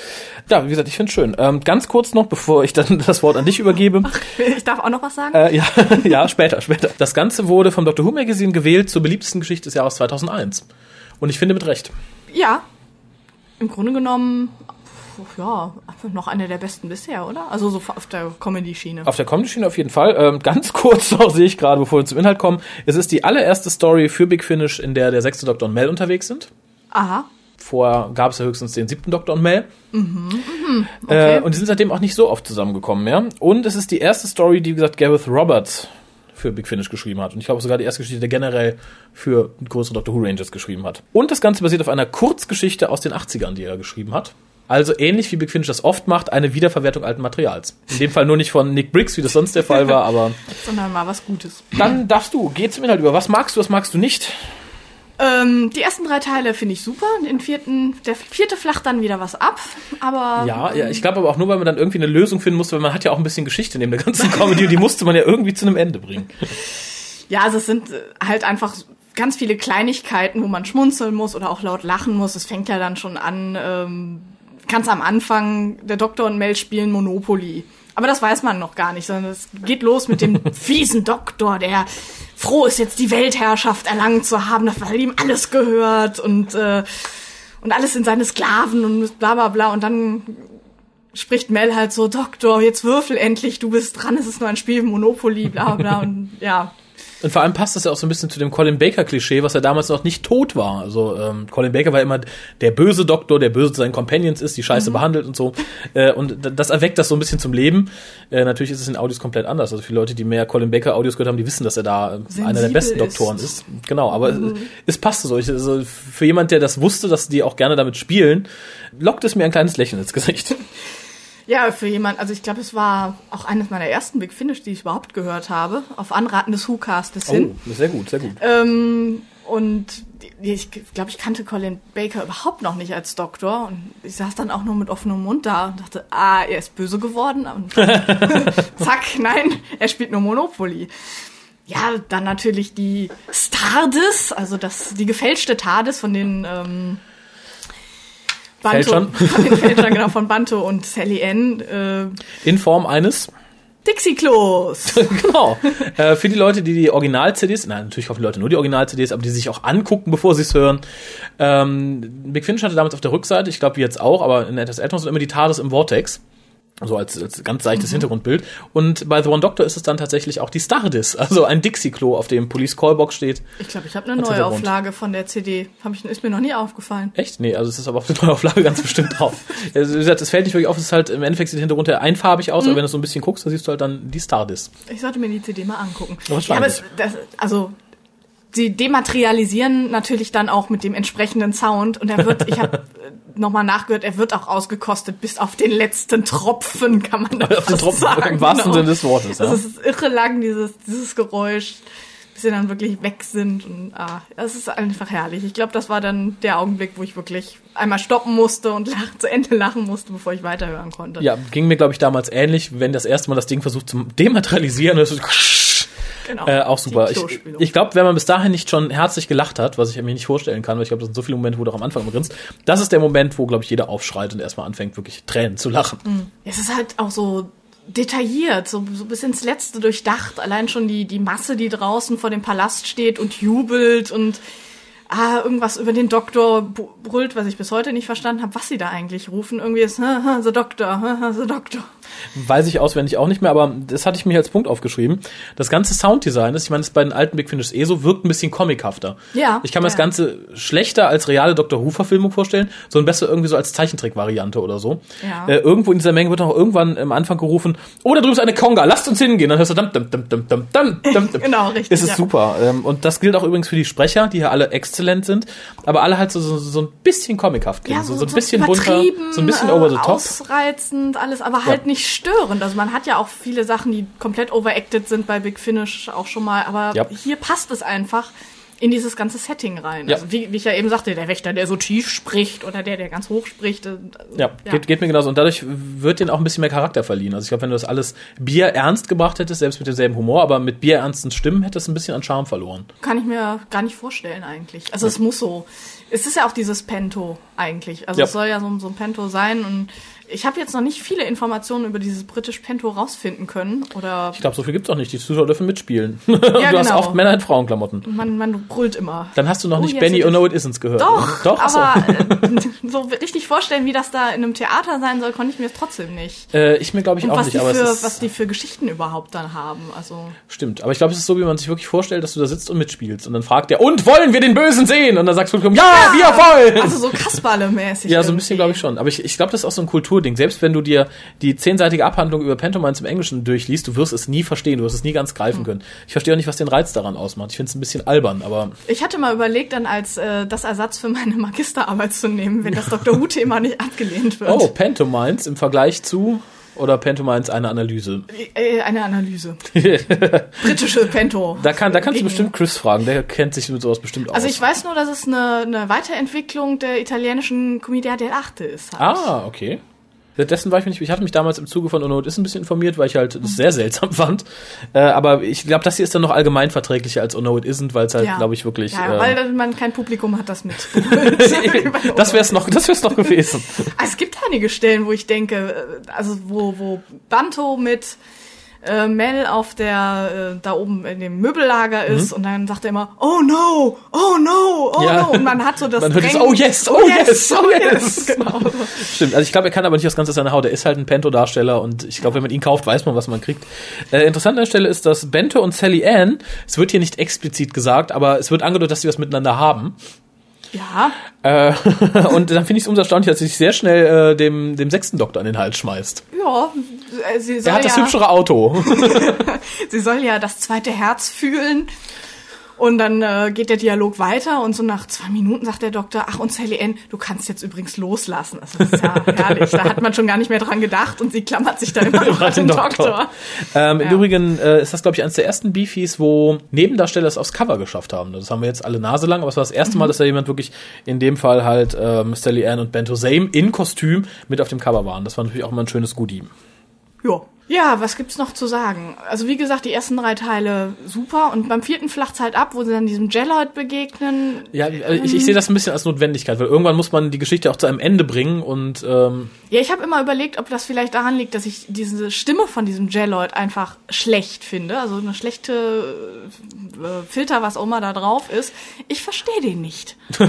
Ja, wie gesagt, ich finde schön. Ähm, ganz kurz noch, bevor ich dann das Wort an dich übergebe. Ich darf auch noch was sagen? Äh, ja, ja, später, später. Das Ganze wurde vom Dr. Who Magazine gewählt zur beliebtesten Geschichte des Jahres 2001. Und ich finde mit Recht. Ja. Im Grunde genommen, ja, noch eine der besten bisher, oder? Also so auf der Comedy-Schiene. Auf der Comedy-Schiene auf jeden Fall. Ähm, ganz kurz noch sehe ich gerade, bevor wir zum Inhalt kommen. Es ist die allererste Story für Big Finish, in der der sechste Doktor und Mel unterwegs sind. Aha. Vorher gab es ja höchstens den siebten Doktor und Mel. Okay. Äh, und die sind seitdem auch nicht so oft zusammengekommen mehr. Und es ist die erste Story, die, wie gesagt, Gareth Roberts für Big Finish geschrieben hat. Und ich glaube sogar die erste Geschichte, die generell für größere Doctor Who Rangers geschrieben hat. Und das Ganze basiert auf einer Kurzgeschichte aus den 80ern, die er geschrieben hat. Also ähnlich wie Big Finish das oft macht, eine Wiederverwertung alten Materials. In dem Fall nur nicht von Nick Briggs, wie das sonst der Fall war, aber Sondern mal was Gutes. dann darfst du, geh zum Inhalt über. Was magst du, was magst du nicht? Ähm, die ersten drei Teile finde ich super. Den vierten, der vierte flacht dann wieder was ab. Aber Ja, ja, ich glaube aber auch nur, weil man dann irgendwie eine Lösung finden musste, weil man hat ja auch ein bisschen Geschichte neben der ganzen Comedy und die musste man ja irgendwie zu einem Ende bringen. Ja, also es sind äh, halt einfach ganz viele Kleinigkeiten, wo man schmunzeln muss oder auch laut lachen muss. Es fängt ja dann schon an, ähm, ganz am Anfang, der Doktor und Mel spielen Monopoly. Aber das weiß man noch gar nicht, sondern es geht los mit dem fiesen Doktor, der froh ist, jetzt die Weltherrschaft erlangt zu haben, weil ihm alles gehört und, äh, und alles sind seine Sklaven und bla bla bla. Und dann spricht Mel halt so, Doktor, jetzt würfel endlich, du bist dran, es ist nur ein Spiel Monopoly, bla bla. Und ja, Und vor allem passt das ja auch so ein bisschen zu dem Colin Baker-Klischee, was ja damals noch nicht tot war. Also ähm, Colin Baker war immer der böse Doktor, der böse zu seinen Companions ist, die Scheiße behandelt und so. Äh, und das erweckt das so ein bisschen zum Leben. Äh, natürlich ist es in Audios komplett anders. Also viele Leute, die mehr Colin Baker-Audios gehört haben, die wissen, dass er da äh, einer der Sensibel besten ist. Doktoren ist. Genau, aber es, es passte so. Ich, also für jemand, der das wusste, dass die auch gerne damit spielen, lockt es mir ein kleines Lächeln ins Gesicht. Ja, für jemand, also ich glaube, es war auch eines meiner ersten Big Finish, die ich überhaupt gehört habe, auf Anraten des Who-Castes hin. Oh, sehr gut, sehr gut. Ähm, und ich glaube, ich kannte Colin Baker überhaupt noch nicht als Doktor. Und ich saß dann auch nur mit offenem Mund da und dachte, ah, er ist böse geworden. Und zack, nein, er spielt nur Monopoly. Ja, dann natürlich die Stardust, also das, die gefälschte TARDIS von den ähm, Banto, Fälschern. von den Fälschern, genau, von Banto und Sally Ann. Äh, In Form eines Dixie-Klos. genau. äh, für die Leute, die die Original-CDs, nein, natürlich kaufen die Leute nur die Original-CDs, aber die sich auch angucken, bevor sie es hören. Ähm, Big Finish hatte damals auf der Rückseite, ich glaube wie jetzt auch, aber in etwas älteren sind immer die TARDIS im Vortex. So als, als ganz seichtes Hintergrundbild. Und bei The One Doctor ist es dann tatsächlich auch die Stardust, also ein Dixie-Klo, auf dem Police Callbox steht. Ich glaube, ich habe eine. Neuauflage von der CD. Hab ich, ist mir noch nie aufgefallen. Echt? Nee, also es ist aber auf der Neuauflage ganz bestimmt drauf. Also, wie gesagt, es fällt nicht wirklich auf, es ist halt im Endeffekt sieht der Hintergrund ja einfarbig aus, aber wenn du so ein bisschen guckst, dann siehst du halt dann die Stardust. Ich sollte mir die CD mal angucken. Ja, aber es, das, also sie dematerialisieren natürlich dann auch mit dem entsprechenden Sound und er wird, ich habe nochmal nachgehört, er wird auch ausgekostet bis auf den letzten Tropfen, kann man da Auf den Tropfen, sagen. im wahrsten genau. Sinne des Wortes. Das Ja. ist irre lang, dieses, dieses Geräusch, bis sie dann wirklich weg sind und ah, das ist einfach herrlich. Ich glaube, das war dann der Augenblick, wo ich wirklich einmal stoppen musste und lach, zu Ende lachen musste, bevor ich weiterhören konnte. Ja, ging mir, glaube ich, damals ähnlich, wenn das erste Mal das Ding versucht zu dematerialisieren. Das ist Genau. Äh, auch super. Ich, ich glaube, wenn man bis dahin nicht schon herzlich gelacht hat, was ich mir nicht vorstellen kann, weil ich glaube, das sind so viele Momente, wo du auch am Anfang immer grinst, das ist der Moment, wo, glaube ich, jeder aufschreit und erstmal anfängt, wirklich Tränen zu lachen. Es ist halt auch so detailliert, so, so bis ins Letzte durchdacht. Allein schon die, die Masse, die draußen vor dem Palast steht und jubelt und ah, irgendwas über den Doktor brüllt, was ich bis heute nicht verstanden habe, was sie da eigentlich rufen. Irgendwie ist The Doctor, The Doctor. Weiß ich auswendig auch nicht mehr, aber das hatte ich mir als Punkt aufgeschrieben. Das ganze Sounddesign ist, ich meine, das ist bei den alten Big Finish eh so, wirkt ein bisschen comichafter. Ja, Ich kann mir das ja. Ganze schlechter als reale Doctor Who-Verfilmung vorstellen, sondern besser irgendwie so als Zeichentrick-Variante oder so. Ja. Äh, irgendwo in dieser Menge wird auch irgendwann am Anfang gerufen, oh, da drüben ist eine Konga, lasst uns hingehen. Dann hörst du dum, dum, dum, dum, dum, dum, dum. Genau, richtig, Es ist ja. super. Ähm, Und das gilt auch übrigens für die Sprecher, die hier alle exzellent sind, aber alle halt so, so, so ein bisschen comichaft klingen. so, so ein bisschen bunter, so ein bisschen äh, over the top. Ausreizend, alles, aber halt nicht störend. Also man hat ja auch viele Sachen, die komplett overacted sind bei Big Finish auch schon mal, aber Ja. hier passt es einfach in dieses ganze Setting rein. Ja. Also wie, wie ich ja eben sagte, der Wächter, der so tief spricht oder der, der ganz hoch spricht. äh, Ja, Geht, geht mir genauso. Und dadurch wird denen auch ein bisschen mehr Charakter verliehen. Also ich glaube, wenn du das alles Bier ernst gebracht hättest, selbst mit demselben Humor, aber mit bierernsten Stimmen, hätte es ein bisschen an Charme verloren. Kann ich mir gar nicht vorstellen eigentlich. Also es muss so. Es ist ja auch dieses Pento eigentlich. Also Ja. es soll ja so, so ein Pento sein und ich habe jetzt noch nicht viele Informationen über dieses britisch Pento rausfinden können. Oder Ich glaube, so viel gibt's auch nicht. Die Zuschauer dürfen mitspielen. Ja, du hast genau. oft Männer in Frauenklamotten. man, man brüllt immer. Dann hast du noch Oh, nicht Benny Oh No It Isn't gehört. Doch, Doch aber äh, so richtig vorstellen, wie das da in einem Theater sein soll, konnte ich mir trotzdem nicht. Äh, ich mir glaube ich Und auch was nicht, die, aber für, es was die für Geschichten überhaupt dann haben. Also stimmt. Aber ich glaube, es ist so, wie man sich wirklich vorstellt, dass du da sitzt und mitspielst. Und dann fragt der, und wollen wir den Bösen sehen? Und dann sagst du, ja, wir wollen! Also so Kasperle-mäßig. Ja, so ein bisschen glaube ich schon. Aber ich, ich glaube, das ist auch so ein Kulturding. Selbst wenn du dir die zehnseitige Abhandlung über Pantomimes im Englischen durchliest, du wirst es nie verstehen, du wirst es nie ganz greifen Hm. können. Ich verstehe auch nicht, was den Reiz daran ausmacht. Ich finde es ein bisschen albern, aber Ich hatte mal überlegt, dann als äh, das Ersatz für meine Magisterarbeit zu nehmen, wenn das Dr. Who-Thema nicht abgelehnt wird. oh, Pantomimes im Vergleich zu oder Pantomimes eine Analyse. Äh, eine Analyse. Britische Pento. Da kann, da kannst du bestimmt Chris fragen, der kennt sich mit sowas bestimmt aus. Also ich weiß nur, dass es eine, eine Weiterentwicklung der italienischen Commedia dell'arte ist. Halt. Ah, okay. Dessen war ich mir nicht. Ich hatte mich damals im Zuge von Unknown ist ein bisschen informiert, weil ich halt das sehr seltsam fand. Äh, aber ich glaube, das hier ist dann noch allgemein verträglicher als It Isn't, weil es halt, Ja. glaube ich, wirklich. Ja, äh, weil man kein Publikum hat, das mit. das wär's noch, das wär's noch gewesen. Es gibt einige Stellen, wo ich denke, äh, also wo, wo Banto mit äh, Mel auf der, äh, da oben in dem Möbellager ist und dann sagt er immer, oh no, oh no, oh Mhm. Ja. no. Und man hat so das Man hört Drängen- oh yes, oh yes, oh yes. Genau. Stimmt, also ich glaube, er kann aber nicht das Ganze aus seiner Haut. Er ist halt ein Pento-Darsteller und ich glaube, wenn man ihn kauft, weiß man, was man kriegt. Äh, interessant an der Stelle ist, dass Bento und Sally Ann, es wird hier nicht explizit gesagt, aber es wird angedeutet, dass sie was miteinander haben. Ja, Äh, und dann finde ich es umso erstaunlicher, dass sie sich sehr schnell äh, dem, dem sechsten Doktor an den Hals schmeißt. ja, äh, sie soll Er hat das ja, hübschere Auto. sie soll ja das zweite Herz fühlen. Und dann äh, geht der Dialog weiter und so nach zwei Minuten sagt der Doktor, ach und Sally Ann, du kannst jetzt übrigens loslassen. Also das ist ja herrlich. Da hat man schon gar nicht mehr dran gedacht und sie klammert sich da immer noch an den Doktor. Ähm, Im Ja. Übrigen äh, ist das, glaube ich, eines der ersten Beefies, wo Nebendarsteller es aufs Cover geschafft haben. Das haben wir jetzt alle Nase lang, aber es war das erste Mhm. Mal, dass da jemand wirklich, in dem Fall halt ähm, Sally Ann und Bento Same in Kostüm mit auf dem Cover waren. Das war natürlich auch immer ein schönes Goodie. Ja. Ja, was gibt's noch zu sagen? Also wie gesagt, die ersten drei Teile super und beim vierten flacht's halt ab, wo sie dann diesem Jelloid begegnen. Ja, äh, ich, ich sehe das ein bisschen als Notwendigkeit, weil irgendwann muss man die Geschichte auch zu einem Ende bringen und ähm, Ja, ich habe immer überlegt, ob das vielleicht daran liegt, dass ich diese Stimme von diesem Jelloid einfach schlecht finde. Also eine schlechte äh, Filter, was auch immer da drauf ist. Ich verstehe den nicht.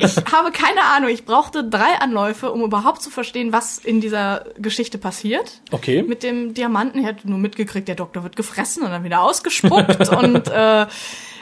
ich habe keine Ahnung. Ich brauchte drei Anläufe, um überhaupt zu verstehen, was in dieser Geschichte passiert. okay. Mit dem Diamanten. Ich hatte nur mitgekriegt, der Doktor wird gefressen und dann wieder ausgespuckt. und äh,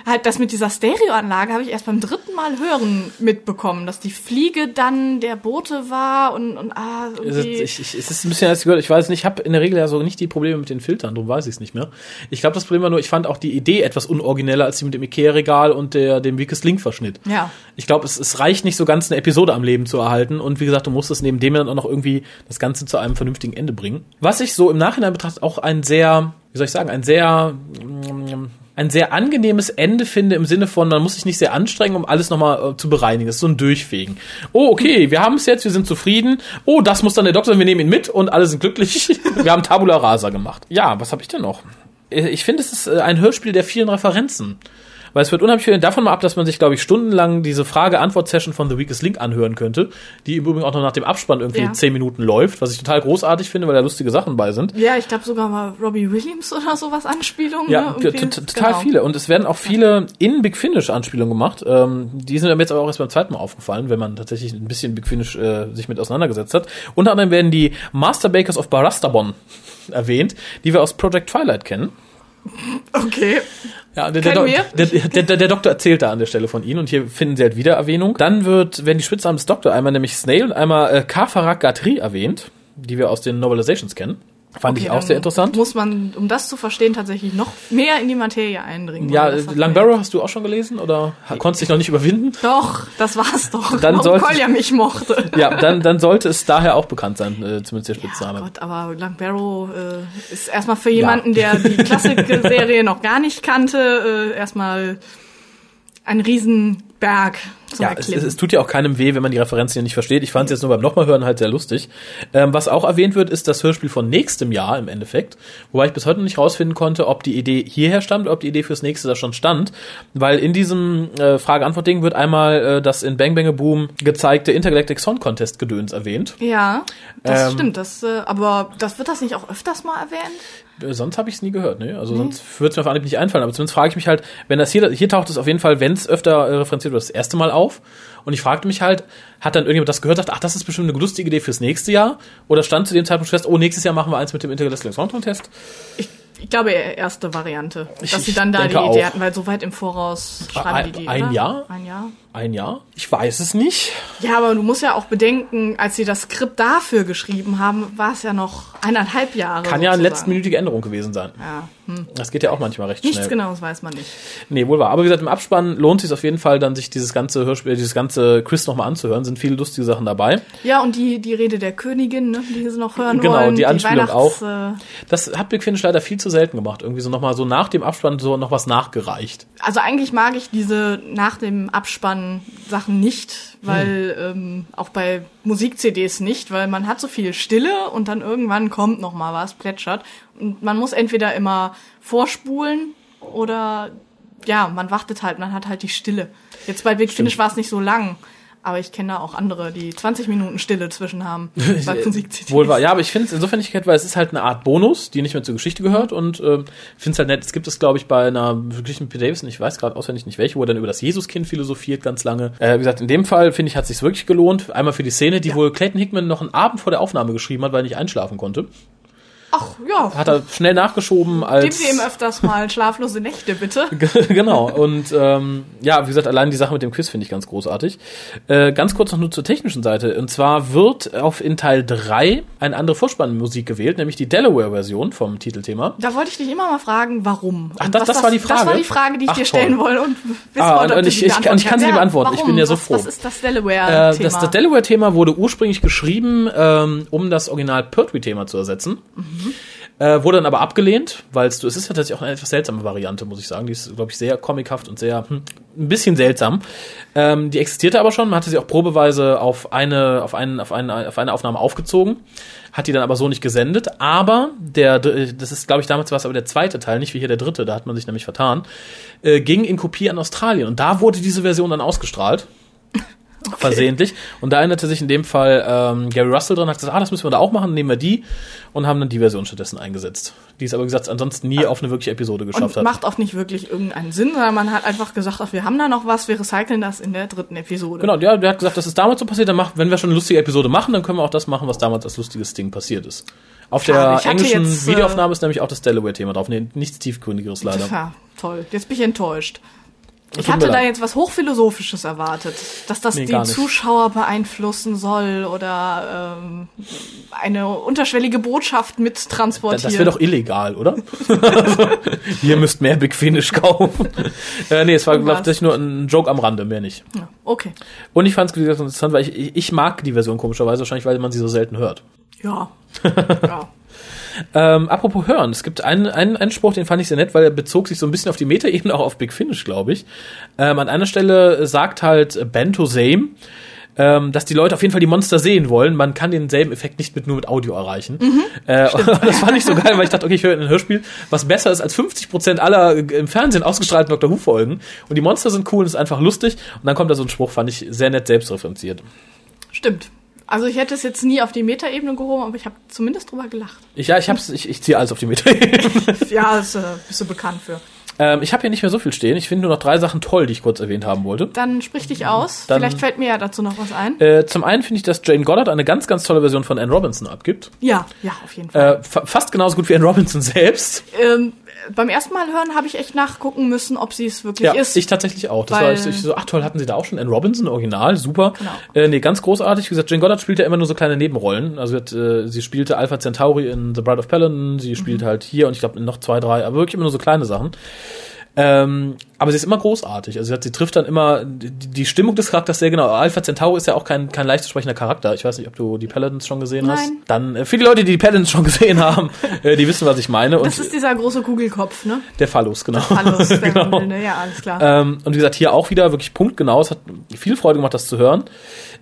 halt das mit dieser Stereoanlage habe ich erst beim dritten Mal hören mitbekommen, dass die Fliege dann der Bote war und, und ah, Es ist, irgendwie. ich, ich, es ist ein bisschen, als gehört, ich weiß nicht, ich habe in der Regel ja so nicht die Probleme mit den Filtern, darum weiß ich es nicht mehr. Ich glaube, das Problem war nur, ich fand auch die Idee etwas unorigineller als die mit dem Ikea-Regal und der, dem Weakest Link-Verschnitt. Ja. Ich glaube, es, es reicht nicht so ganz eine Episode am Leben zu erhalten und wie gesagt, du musst es neben dem dann auch noch irgendwie das Ganze zu einem vernünftigen Ende bringen. Was ich so im Nachhinein betrachtet auch ein sehr, wie soll ich sagen, ein sehr, mm, ein sehr angenehmes Ende finde im Sinne von, man muss sich nicht sehr anstrengen, um alles nochmal äh, zu bereinigen. Das ist so ein Durchfegen. Oh, okay, wir haben es jetzt, wir sind zufrieden. Oh, das muss dann der Doktor, wir nehmen ihn mit und alle sind glücklich. wir haben Tabula Rasa gemacht. Ja, was habe ich denn noch? ich finde, es ist äh, ein Hörspiel der vielen Referenzen. Weil es wird unheimlich viel davon mal ab, dass man sich, glaube ich, stundenlang diese Frage-Antwort-Session von The Weakest Link anhören könnte, die im Übrigen auch noch nach dem Abspann irgendwie Ja. zehn Minuten läuft, was ich total großartig finde, weil da lustige Sachen bei sind. Ja, ich glaube sogar mal Robbie Williams oder sowas Anspielungen. Ja, ne? total Genau. viele. Und es werden auch viele in Big Finish Anspielungen gemacht. Ähm, die sind mir jetzt aber auch erst beim zweiten Mal aufgefallen, wenn man tatsächlich ein bisschen Big Finish äh, sich mit auseinandergesetzt hat. Unter anderem werden die Master Bakers of Barastabon erwähnt, die wir aus Project Twilight kennen. Okay. Ja, der, der, der, der, der Doktor erzählt da an der Stelle von ihnen und hier finden sie halt wieder Erwähnung. Dann wird, werden die Spitznamen des Doktor einmal nämlich Snail und einmal äh, Kafarak Gatri erwähnt, die wir aus den Novelizations kennen. Fand ich Okay, auch dann sehr interessant. Muss man, um das zu verstehen, tatsächlich noch mehr in die Materie eindringen. Ja, Langbarrow hast du auch schon gelesen oder konntest dich noch nicht überwinden? Doch, das war's doch. Dann Warum sollte- Kolja mich mochte. Ja, dann, dann sollte es daher auch bekannt sein, äh, zumindest der Spitzname. Gott, aber Langbarrow äh, ist erstmal für jemanden, der die Klassik-Serie noch gar nicht kannte, äh, erstmal ein Riesenberg zum ja, es, es, tut ja auch keinem weh, wenn man die Referenzen hier nicht versteht. Ich fand es jetzt nur beim nochmal hören halt sehr lustig. Ähm, was auch erwähnt wird, ist das Hörspiel von nächstem Jahr im Endeffekt. Wobei ich bis heute noch nicht rausfinden konnte, ob die Idee hierher stammt oder ob die Idee fürs nächste da schon stand. Weil in diesem äh, Frage-Antwort-Ding wird einmal äh, das in Bang Bang Boom gezeigte Intergalactic Song Contest Gedöns erwähnt. ja, das Ähm, stimmt. Das, äh, aber das wird das nicht auch öfters mal erwähnt? Äh, Sonst habe ich es nie gehört, ne? Also sonst würde es mir auf Anhieb nicht einfallen. Aber zumindest frage ich mich halt, wenn das hier, hier taucht es auf jeden Fall, wenn es öfter äh, referenziert wird, das erste Mal auf. Und ich fragte mich halt, hat dann irgendjemand das gehört, dachte, ach, das ist bestimmt eine lustige Idee fürs nächste Jahr? Oder stand zu dem Zeitpunkt fest, oh, nächstes Jahr machen wir eins mit dem Intergalactic Song Contest? Ich glaube, erste Variante. Ich- dass sie ich dann da die Idee auch. hatten, weil so weit im Voraus schreiben Ein- die die, ein oder? Jahr? Ein Jahr. Ein Jahr? Ich weiß es nicht. Ja, aber du musst ja auch bedenken, als sie das Skript dafür geschrieben haben, war es ja noch eineinhalb Jahre. Kann ja eine sozusagen. letztminütige Änderung gewesen sein. Ja, hm. Das geht ja auch manchmal recht Nichts schnell. Genaues weiß man nicht. Nee, wohl wahr. Aber wie gesagt, im Abspann lohnt sich auf jeden Fall dann, sich dieses ganze Hörspiel, dieses ganze Quiz nochmal anzuhören. Sind viele lustige Sachen dabei. Ja, und die, die Rede der Königin, ne, die sie noch hören Genau, wollen. die Anspielung auch. Weihnachts- äh, Das hat Big Finish leider viel zu selten gemacht. Irgendwie so nochmal so nach dem Abspann so noch was nachgereicht. Also eigentlich mag ich diese nach dem Abspann Sachen nicht, weil Hm. ähm, auch bei Musik-CDs nicht, weil man hat so viel Stille und dann irgendwann kommt noch mal was, plätschert und man muss entweder immer vorspulen oder ja, man wartet halt, man hat halt die Stille. Jetzt bei Big Finish war es nicht so lang, aber ich kenne da auch andere, die 20 Minuten Stille zwischen haben bei. Wohl wahr. Ja, aber ich finde es insofern nicht weil es ist halt eine Art Bonus, die nicht mehr zur Geschichte gehört und äh, ich finde es halt nett. Es gibt es, glaube ich, bei einer wirklichen P. Davison, ich weiß gerade auswendig nicht welche, wo er dann über das Jesuskind philosophiert ganz lange. Äh, wie gesagt, in dem Fall, finde ich, hat es sich wirklich gelohnt. Einmal für die Szene, die wohl Clayton Hickman noch einen Abend vor der Aufnahme geschrieben hat, weil er nicht einschlafen konnte. Ach ja, Hat er schnell nachgeschoben als... geben Sie ihm öfters mal schlaflose Nächte, bitte. genau. Und ähm, ja, wie gesagt, allein die Sache mit dem Quiz finde ich ganz großartig. Äh, ganz kurz noch nur zur technischen Seite. Und zwar wird auf in Teil 3 eine andere Vorspannmusik gewählt, nämlich die Delaware-Version vom Titelthema. Da wollte ich dich immer mal fragen, warum. Ach, das- was das war die Frage? Das war die Frage, die ich Ach, dir stellen wollte und wissen Ah, wollte, und ich- ich kann- ich kann sie kannst. beantworten. Ich warum? bin ja so was, froh. Was ist das Delaware-Thema? Äh, das das Delaware-Thema wurde ursprünglich geschrieben, ähm, um das Original Pertwee-Thema zu ersetzen. Äh, wurde dann aber abgelehnt, weil es es ist ja tatsächlich auch eine etwas seltsame Variante, muss ich sagen. Die ist, glaube ich, sehr comichaft und sehr hm, ein bisschen seltsam. Ähm, die existierte aber schon, man hatte sie auch probeweise auf eine, auf, einen, auf, eine, auf eine Aufnahme aufgezogen, hat die dann aber so nicht gesendet. Aber der, das ist, glaube ich, damals war es aber der zweite Teil, nicht wie hier der dritte, da hat man sich nämlich vertan, äh, ging in Kopie an Australien. Und da wurde diese Version dann ausgestrahlt versehentlich. Und da erinnerte sich in dem Fall ähm, Gary Russell dran, hat gesagt, ah, das müssen wir da auch machen, nehmen wir die und haben dann die Version stattdessen eingesetzt. Die es aber, gesagt, ansonsten nie auf eine wirkliche Episode geschafft und hat. macht auch nicht wirklich irgendeinen Sinn, sondern man hat einfach gesagt, ach, wir haben da noch was, wir recyceln das in der dritten Episode. Genau, der, der hat gesagt, das ist damals so passiert, dann macht, wenn wir schon eine lustige Episode machen, dann können wir auch das machen, was damals als lustiges Ding passiert ist. Auf Schade, der englischen jetzt, äh, Videoaufnahme ist nämlich auch das Delaware-Thema drauf. Nee, nichts tiefgründigeres leider. Ja, toll. Jetzt bin ich enttäuscht. Ich hatte da jetzt was Hochphilosophisches erwartet, dass das Nee, die. Zuschauer beeinflussen soll oder ähm, eine unterschwellige Botschaft mittransportieren. Das wäre doch illegal, oder? also, ihr müsst mehr Big Finish kaufen. äh, nee, es war, glaube Was? ich, nur ein Joke am Rande, mehr nicht. Ja, okay. Und ich fand es interessant, weil ich, ich, ich mag die Version komischerweise, wahrscheinlich, weil man sie so selten hört. Ja. ja. Ähm, apropos hören, es gibt einen, einen, einen Spruch, den fand ich sehr nett, weil er bezog sich so ein bisschen auf die Metaebene, auch auf Big Finish, glaube ich. Ähm, an einer Stelle sagt halt Bento Same, ähm, dass die Leute auf jeden Fall die Monster sehen wollen. Man kann denselben Effekt nicht mit nur mit Audio erreichen. Mhm. Äh, das fand ich so geil, weil ich dachte, okay, ich höre ein Hörspiel, was besser ist als 50% aller äh, im Fernsehen ausgestrahlten Doctor Who Folgen. Und die Monster sind cool und ist einfach lustig. Und dann kommt da so ein Spruch, fand ich sehr nett selbstreferenziert. Stimmt. Also ich hätte es jetzt nie auf die Metaebene gehoben, aber ich habe zumindest drüber gelacht. Ich, ja, ich hab's, ich, ich ziehe alles auf die Mitte. ja, das äh, bist du bekannt für. ähm, ich habe hier nicht mehr so viel stehen. Ich finde nur noch drei Sachen toll, die ich kurz erwähnt haben wollte. Dann sprich dich aus. Dann- Vielleicht fällt mir ja dazu noch was ein. Äh, zum einen finde ich, dass Jane Goddard eine ganz, ganz tolle Version von Anne Robinson abgibt. Ja, ja, auf jeden Fall. Äh, fa fast genauso gut wie Anne Robinson selbst. Ähm, beim ersten Mal hören habe ich echt nachgucken müssen, ob sie es wirklich Ja, ist. ich tatsächlich auch. Das war ich, so, ach toll, hatten sie da auch schon Anne Robinson, Original, super. Genau. Äh, nee, ganz großartig. Wie gesagt, Jane Goddard spielt ja immer nur so kleine Nebenrollen. Also äh, sie spielte Alpha Centauri in The Bride of Paladin, sie spielt Mhm. halt hier und ich glaube noch zwei, drei, aber wirklich immer nur so kleine Sachen. Ähm, aber sie ist immer großartig. Also sie, hat, sie trifft dann immer die, die Stimmung des Charakters sehr genau. Alpha Centauri ist ja auch kein, kein leicht zu sprechender Charakter. Ich weiß nicht, ob du die Paladins schon gesehen hast. Nein. Dann, äh, für die Leute, die die Paladins schon gesehen haben, äh, die wissen, was ich meine. Und das ist dieser große Kugelkopf, ne? der Phallus, genau. Alles, der genau. Wilde, ja, alles klar. Ähm, und wie gesagt, hier auch wieder wirklich punktgenau. Es hat viel Freude gemacht, das zu hören.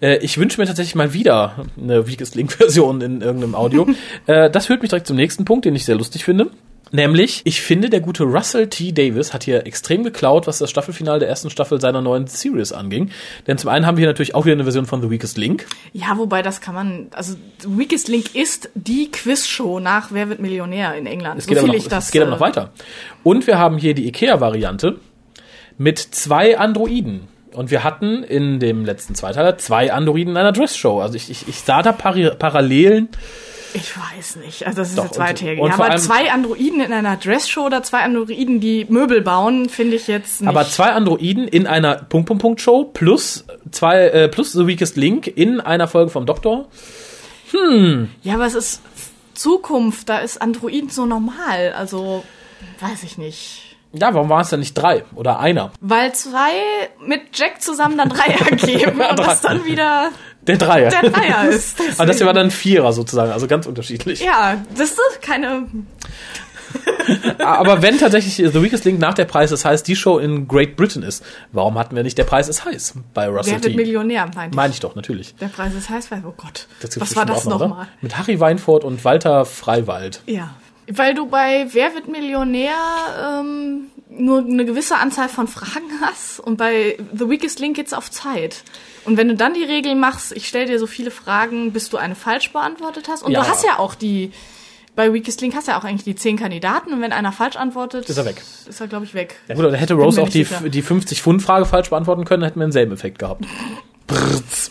Äh, ich wünsche mir tatsächlich mal wieder eine Weakest Link-Version in irgendeinem Audio. äh, das führt mich direkt zum nächsten Punkt, den ich sehr lustig finde. Nämlich, ich finde, der gute Russell T. Davis hat hier extrem geklaut, was das Staffelfinale der ersten Staffel seiner neuen Series anging. Denn zum einen haben wir hier natürlich auch wieder eine Version von The Weakest Link. Ja, wobei das kann man, also Weakest Link ist die Quizshow nach Wer wird Millionär in England. Es geht, aber, noch, es geht aber noch weiter. Und wir haben hier die IKEA-Variante mit zwei Androiden. Und wir hatten in dem letzten Zweiteiler zwei Androiden in einer Dress-Show. Also ich, ich, ich sah da Parallelen. Ich weiß nicht. Also das ist Doch, jetzt weit und Ja, aber zwei Androiden in einer Dress-Show oder zwei Androiden, die Möbel bauen, finde ich jetzt nicht. Aber zwei Androiden in einer Punkt Punkt Punkt Show plus zwei äh, plus The Weakest Link in einer Folge vom Doktor. ja, aber es ist Zukunft, da ist Androiden so normal. Also, weiß ich nicht. Ja, warum waren es denn nicht drei oder einer? Weil zwei mit Jack zusammen dann drei ergeben und das dann wieder Der Dreier. der Dreier ist. Aber das hier war dann Vierer sozusagen, also ganz unterschiedlich. Ja, das ist keine. Aber wenn tatsächlich The Weakest Link nach der Preis ist heiß die Show in Great Britain ist, warum hatten wir nicht der Preis ist heiß bei Russell Wer wird T? Millionär, meinte ich. Meine ich doch, natürlich. Der Preis ist heiß, weil, oh Gott. Das Was war das nochmal? Mit Harry Weinfurt und Walter Freiwald. Ja. Weil du bei Wer wird Millionär ähm, nur eine gewisse Anzahl von Fragen hast und bei The Weakest Link geht's auf Zeit. Und wenn du dann die Regel machst, ich stelle dir so viele Fragen, bis du eine falsch beantwortet hast. Und Ja. du hast ja auch die, bei Weakest Link hast du ja auch eigentlich die zehn Kandidaten und wenn einer falsch antwortet, Ist er weg. Ist er, glaube ich, weg. Ja gut, da hätte Rose auch die, sicher. die 50-Pfund-Frage falsch beantworten können, hätten wir denselben Effekt gehabt. Brrz.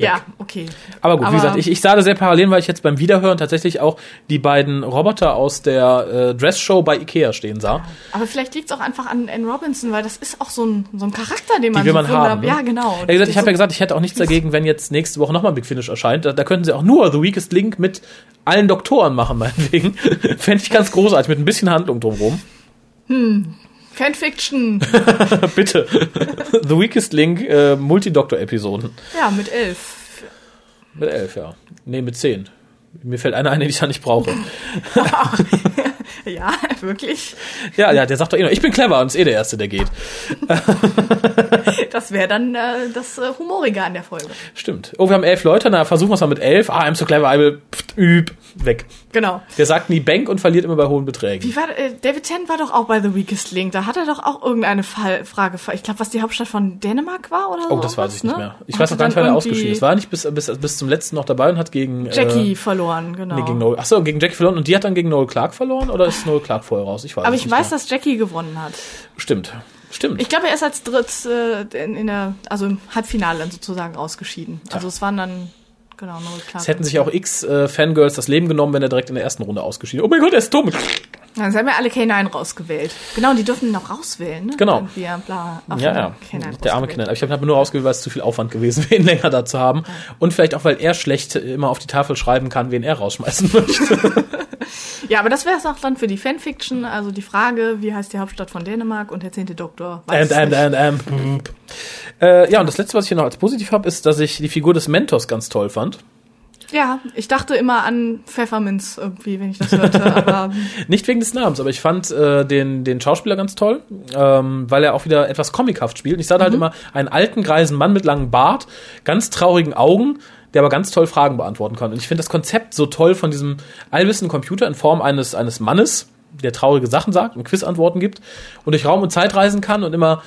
Ja, okay. Aber gut, Aber- wie gesagt, ich, ich sah da sehr parallel, weil ich jetzt beim Wiederhören tatsächlich auch die beiden Roboter aus der äh, Dress-Show bei Ikea stehen sah. Aber vielleicht liegt's auch einfach an Anne Robinson, weil das ist auch so ein, so ein Charakter, den man Die will so man haben. Ne? Ja, genau. Ja, gesagt, ich habe So- ja gesagt, ich hätte auch nichts dagegen, wenn jetzt nächste Woche nochmal Big Finish erscheint. Da, da könnten sie auch nur The Weakest Link mit allen Doktoren machen, meinetwegen. Fände ich ganz großartig, mit ein bisschen Handlung drumherum. Fanfiction. Bitte. The Weakest Link äh, Multidoktor-Episoden. ja, mit elf. Mit elf, ja. Nee, mit zehn. Mir fällt einer ein, den ich da nicht brauche. Ja, wirklich. Ja, ja, der sagt doch eh noch, ich bin clever und ist eh der Erste, der geht. Das wäre dann äh, das äh, Humorige an der Folge. Stimmt. Oh, wir haben elf Leute, na, versuchen wir es mal mit elf. Ah, I'm so clever, I will, pft, üb, weg. Genau. Der sagt nie Bank und verliert immer bei hohen Beträgen. Wie war äh, David Tennant war doch auch bei The Weakest Link. Da hat er doch auch irgendeine Fall, Frage. Ich glaube, was die Hauptstadt von Dänemark war oder so. Oh, das weiß ich nicht ne? mehr. Ich Und weiß auch gar nicht, wann er ausgeschieden ist. War nicht bis, bis, bis zum letzten noch dabei und hat gegen Jackie Äh, verloren, genau. nee, gegen Noel. Achso, gegen Jackie verloren und die hat dann gegen Noel Clark verloren oder ist Noel Clark vorher raus? Ich weiß Aber ich weiß, mehr. dass Jackie gewonnen hat. Stimmt. Stimmt. Ich glaube, er ist als dritt äh, in, in der, also im Halbfinale dann sozusagen ausgeschieden. Also es waren dann genau Noel Clark. es hätten sich auch x äh, Fangirls das Leben genommen, wenn er direkt in der ersten Runde ausgeschieden Oh mein Gott, er ist dumm. Dann haben ja alle K9 rausgewählt. Genau, die dürfen ihn noch rauswählen, ne? Genau. Irgendwie, ja, bla. Ja, ja. K9 Der arme rausgewählt. Kinder. Aber ich habe nur ausgewählt, weil es zu viel Aufwand gewesen wäre, ihn länger da zu haben. Und vielleicht auch, weil er schlecht immer auf die Tafel schreiben kann, wen er rausschmeißen möchte. Ja, aber das wäre es auch dann für die Fanfiction. Also die Frage, wie heißt die Hauptstadt von Dänemark und der zehnte Doktor? and, weiß and, nicht. and, and. Äh, ja, und das letzte, was ich hier noch als positiv habe, ist, dass ich die Figur des Mentors ganz toll fand. Ja, ich dachte immer an Pfefferminz irgendwie, wenn ich das hörte, aber Nicht wegen des Namens, aber ich fand äh, den, den Schauspieler ganz toll, ähm, weil er auch wieder etwas comichaft spielt. Und ich sah da halt immer einen alten, greisen Mann mit langem Bart, ganz traurigen Augen, der aber ganz toll Fragen beantworten kann. Und ich finde das Konzept so toll von diesem allwissenden Computer in Form eines, eines Mannes, der traurige Sachen sagt und Quizantworten gibt und durch Raum und Zeit reisen kann und immer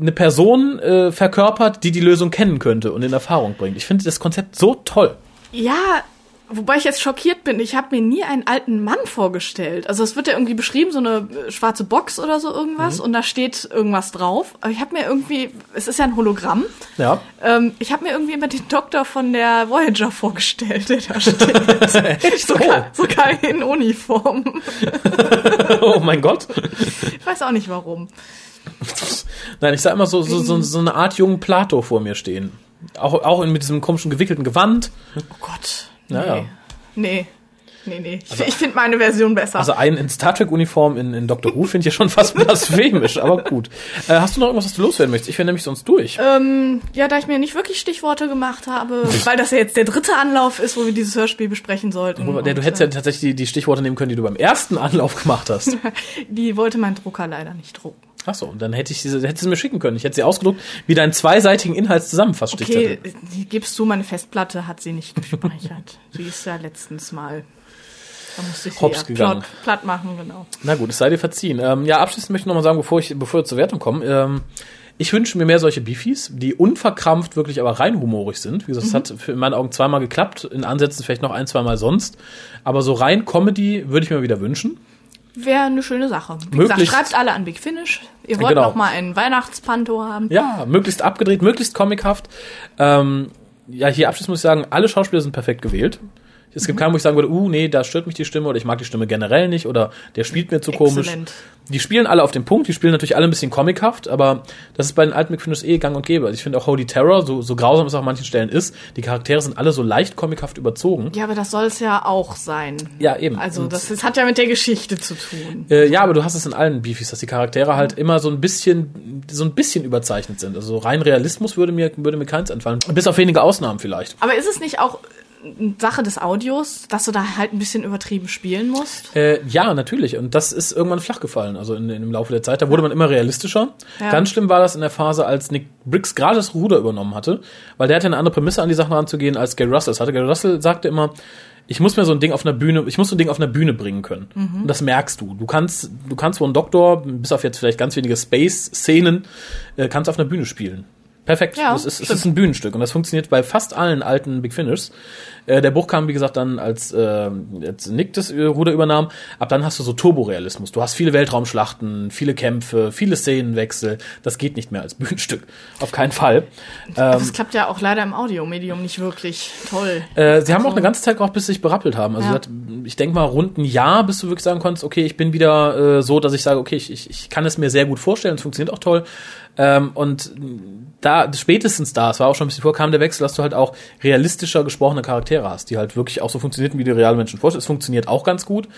eine Person äh, verkörpert, die die Lösung kennen könnte und in Erfahrung bringt. Ich finde das Konzept so toll. ja, wobei ich jetzt schockiert bin, ich habe mir nie einen alten Mann vorgestellt. Also es wird ja irgendwie beschrieben, so eine äh, schwarze Box oder so irgendwas und da steht irgendwas drauf. Aber ich habe mir irgendwie, es ist ja ein Hologramm, Ja. ähm, ich habe mir irgendwie immer den Doktor von der Voyager vorgestellt, der da steht. sogar, sogar in Uniform. oh mein Gott. Ich weiß auch nicht warum. Nein, ich sah immer so, so, so, so eine Art jungen Plato vor mir stehen. Auch, auch in, mit diesem komischen gewickelten Gewand. Oh Gott. Ja, ja. Nee. Nee, nee. Ich, ich finde meine Version besser. Also einen in Star Trek-Uniform in, in Doctor Who finde ich ja schon fast blasphemisch, aber gut. Äh, hast du noch irgendwas, was du loswerden möchtest? Ich wäre nämlich sonst durch. Ähm, ja, da ich mir nicht wirklich Stichworte gemacht habe, weil das ja jetzt der dritte Anlauf ist, wo wir dieses Hörspiel besprechen sollten. Der, du hättest ja tatsächlich die, die Stichworte nehmen können, die du beim ersten Anlauf gemacht hast. äh, die wollte mein Drucker leider nicht drucken. Ach so, und dann hätte ich diese, hättest du mir schicken können. Ich hätte sie ausgedruckt, wie deinen zweiseitigen Inhalt zusammenfasst. Okay, die gibst du, meine Festplatte hat sie nicht gespeichert. sie ist ja letztens mal. Da musste ich sie Hops ja gegangen. platt, platt machen, genau. Na gut, es sei dir verziehen. Ähm, ja, abschließend möchte ich noch mal sagen, bevor ich, bevor wir zur Wertung kommen, ähm, ich wünsche mir mehr solche Beefies, die unverkrampft wirklich aber rein humorig sind. Wie gesagt, es hat für in meinen Augen zweimal geklappt, in Ansätzen vielleicht noch ein, zweimal sonst. Aber so rein Comedy würde ich mir wieder wünschen. Wäre eine schöne Sache. Wie Möglichst- gesagt, schreibt alle an Big Finish. Ihr wollt Genau. noch mal einen Weihnachtspanto haben. Ja, möglichst abgedreht, möglichst comichaft. Ähm, ja, hier abschließend muss ich sagen, alle Schauspieler sind perfekt gewählt. Es gibt keinen, wo ich sagen würde, uh, nee, da stört mich die Stimme oder ich mag die Stimme generell nicht oder der spielt mir zu komisch. Exzellent. Die spielen alle auf den Punkt, die spielen natürlich alle ein bisschen comichaft, aber das ist bei den alten McFinnis eh gang und gäbe. Also ich finde auch Holy Terror, so, so grausam es auch an manchen Stellen ist, die Charaktere sind alle so leicht comichaft überzogen. Ja, aber das soll es ja auch sein. Ja, eben. Also das, das hat ja mit der Geschichte zu tun. Äh, ja, aber du hast es in allen Beefies, dass die Charaktere halt immer so ein bisschen, so ein bisschen überzeichnet sind. Also rein Realismus würde mir, würde mir keins entfallen. Bis auf wenige Ausnahmen vielleicht. Aber ist es nicht auch Sache des Audios, dass du da halt ein bisschen übertrieben spielen musst? Äh, ja, natürlich. Und das ist irgendwann flach gefallen. Also in, in, im Laufe der Zeit. Da wurde man immer realistischer. Ja. Ganz schlimm war das in der Phase, als Nick Briggs gerade das Ruder übernommen hatte. Weil der hatte eine andere Prämisse an die Sachen ranzugehen, als Gary Russell es hatte. Gary Russell sagte immer, ich muss mir so ein Ding auf einer Bühne, ich muss so ein Ding auf einer Bühne bringen können. Und das merkst du. Du kannst, du kannst wohl einen Doktor, bis auf jetzt vielleicht ganz wenige Space-Szenen, äh, kannst auf einer Bühne spielen. Perfekt. Ja, das ist, es ist ein Bühnenstück und das funktioniert bei fast allen alten Big Finish. Äh, der Buch kam, wie gesagt, dann, als, äh, als Nick das äh, Ruder übernahm. Ab dann hast du so Turborealismus. Du hast viele Weltraumschlachten, viele Kämpfe, viele Szenenwechsel. Das geht nicht mehr als Bühnenstück. Auf keinen Fall. Ähm, das klappt ja auch leider im Audiomedium nicht wirklich toll. äh, sie haben auch Also- eine ganze Zeit gebraucht, bis sie sich berappelt haben. Also Ja. hat, ich denke mal rund ein Jahr, bis du wirklich sagen konntest, okay, ich bin wieder äh, so, dass ich sage, okay, ich, ich, ich kann es mir sehr gut vorstellen, es funktioniert auch toll. Ähm, und da, spätestens da, es war auch schon ein bisschen vor, kam der Wechsel, dass du halt auch realistischer gesprochene Charaktere hast, die halt wirklich auch so funktionierten, wie die realen Menschen vorstellen. Es funktioniert auch ganz gut.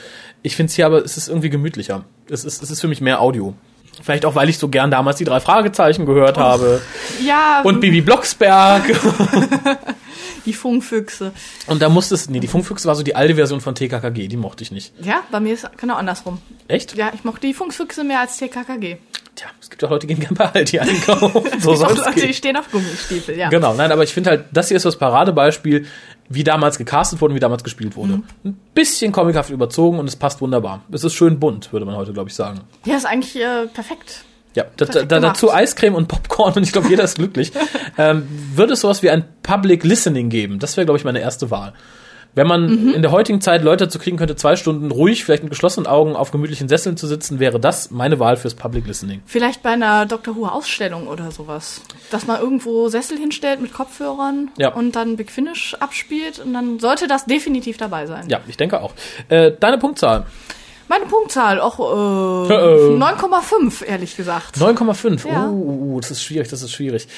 Ich finde es hier aber, es ist irgendwie gemütlicher. Es ist, es ist für mich mehr Audio. Vielleicht auch, weil ich so gern damals die drei Fragezeichen gehört habe. Ja, Und Bibi Blocksberg. die Funkfüchse. Und da musste es, nee, die Funkfüchse war so die alte Version von TKKG, die mochte ich nicht. Ja, bei mir ist genau andersrum. Echt? Ja, ich mochte die Funkfüchse mehr als TKKG. Tja, es gibt auch Leute, die gehen gerne bei Aldi einkaufen. So gibt auch Leute, die gehen. stehen auf Gummistiefel, ja. Genau, nein, aber ich finde halt, das hier ist das Paradebeispiel, wie damals gecastet wurde und wie damals gespielt wurde. Mhm. Ein bisschen comichaft überzogen und es passt wunderbar. Es ist schön bunt, würde man heute, glaube ich, sagen. Ja, ist eigentlich äh, perfekt. Ja, da, da, dazu Eiscreme und Popcorn und ich glaube, jeder ist glücklich. ähm, würde es sowas wie ein Public Listening geben? Das wäre, glaube ich, meine erste Wahl. Wenn man Mhm. in der heutigen Zeit Leute dazu kriegen könnte, zwei Stunden ruhig, vielleicht mit geschlossenen Augen auf gemütlichen Sesseln zu sitzen, wäre das meine Wahl fürs Public Listening. Vielleicht bei einer Dr. Who Ausstellung oder sowas. Dass man irgendwo Sessel hinstellt mit Kopfhörern Ja. und dann Big Finish abspielt und dann sollte das definitiv dabei sein. Ja, ich denke auch. Äh, deine Punktzahl. Meine Punktzahl auch äh, Äh, äh. 9,5, ehrlich gesagt. 9,5. Ja. Uh, das ist schwierig, das ist schwierig.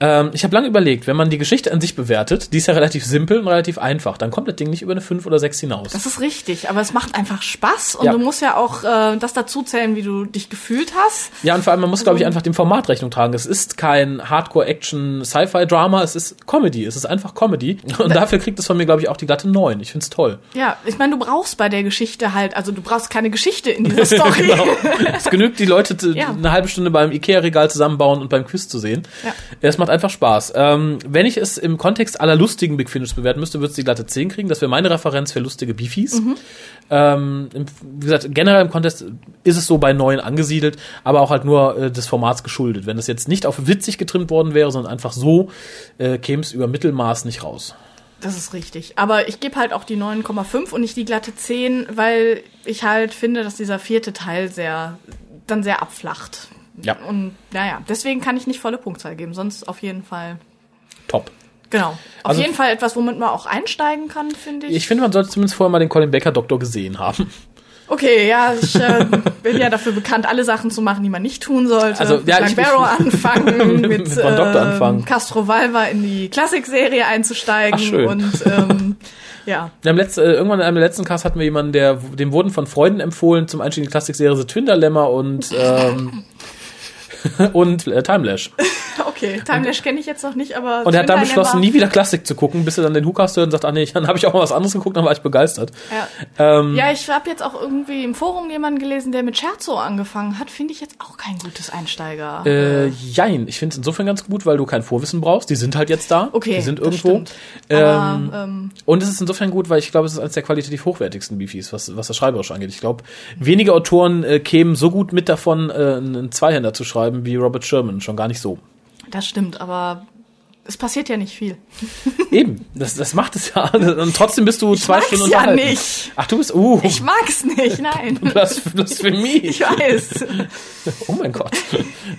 Ähm, ich habe lange überlegt, wenn man die Geschichte an sich bewertet, die ist ja relativ simpel und relativ einfach, dann kommt das Ding nicht über eine 5 oder 6 hinaus. Das ist richtig, aber es macht einfach Spaß und Ja. du musst ja auch äh, das dazu zählen, wie du dich gefühlt hast. Ja, und vor allem, man muss, glaube ich, einfach dem Format Rechnung tragen. Es ist kein Hardcore-Action-Sci-Fi-Drama, es ist Comedy. Es ist einfach Comedy. Und dafür kriegt es von mir, glaube ich, auch die glatte 9. Ich find's toll. Ja, ich meine, du brauchst bei der Geschichte halt, also du brauchst keine Geschichte in dieser Story. genau. Es genügt, die Leute Ja. eine halbe Stunde beim Ikea-Regal zusammenbauen und beim Quiz zu sehen. Ja. Es macht einfach Spaß. Ähm, wenn ich es im Kontext aller lustigen Big Finish bewerten müsste, würde es die glatte 10 kriegen. Das wäre meine Referenz für lustige Beefies. Mhm. Ähm, wie gesagt, generell im Kontext ist es so bei neun angesiedelt, aber auch halt nur äh, des Formats geschuldet. Wenn es jetzt nicht auf witzig getrimmt worden wäre, sondern einfach so, äh, käme es über Mittelmaß nicht raus. Das ist richtig. Aber ich gebe halt auch die 9,5 und nicht die glatte 10, weil ich halt finde, dass dieser vierte Teil sehr, dann sehr abflacht. Ja. Und naja, deswegen kann ich nicht volle Punktzahl geben, sonst auf jeden Fall. Top. Genau. Auf Also- jeden Fall etwas, womit man auch einsteigen kann, finde ich. Ich finde, man sollte zumindest vorher mal den Colin Baker Doktor gesehen haben. Okay, ja, ich äh, bin ja dafür bekannt, alle Sachen zu machen, die man nicht tun sollte. Also, ja, mit ich- Barrow anfangen, mit, Mit ähm, anfangen. Castro Valva in die Klassikserie einzusteigen Ach, schön. und ähm, ja. Wir haben letzt, äh, irgendwann in einem letzten Cast hatten wir jemanden, der, dem wurden von Freunden empfohlen zum Einstieg in die Klassikserie The Twinderlemmer und ähm, und äh, Timelash. Okay, Timelash kenne ich jetzt noch nicht, aber Und er hat dann beschlossen, nie wieder Klassik zu gucken, bis er dann den Hookast hört und sagt, ah nee, dann habe ich auch mal was anderes geguckt, dann war ich begeistert. Ja. Ähm, ja, ich habe jetzt auch irgendwie im Forum jemanden gelesen, der mit Scherzo angefangen hat. Finde ich jetzt auch kein gutes Einsteiger. Äh, jein, ich finde es insofern ganz gut, weil du kein Vorwissen brauchst. Die sind halt jetzt da. Okay, Die sind irgendwo. stimmt. Ähm, Aber, ähm, und es ist insofern gut, weil ich glaube, es ist eines der qualitativ hochwertigsten Beefies, was, was das Schreiberisch angeht. Ich glaube, wenige Autoren äh, kämen so gut mit davon, äh, einen Zweihänder zu schreiben wie Robert Sherman. Schon gar nicht so. das stimmt, aber es passiert ja nicht viel. Eben, das, das macht es ja. Und trotzdem bist du zwei mag's Stunden ja nicht. Ach, du bist, uh, Ich mag's nicht, nein. Blas- Blasphemie. Ich weiß. Oh mein Gott.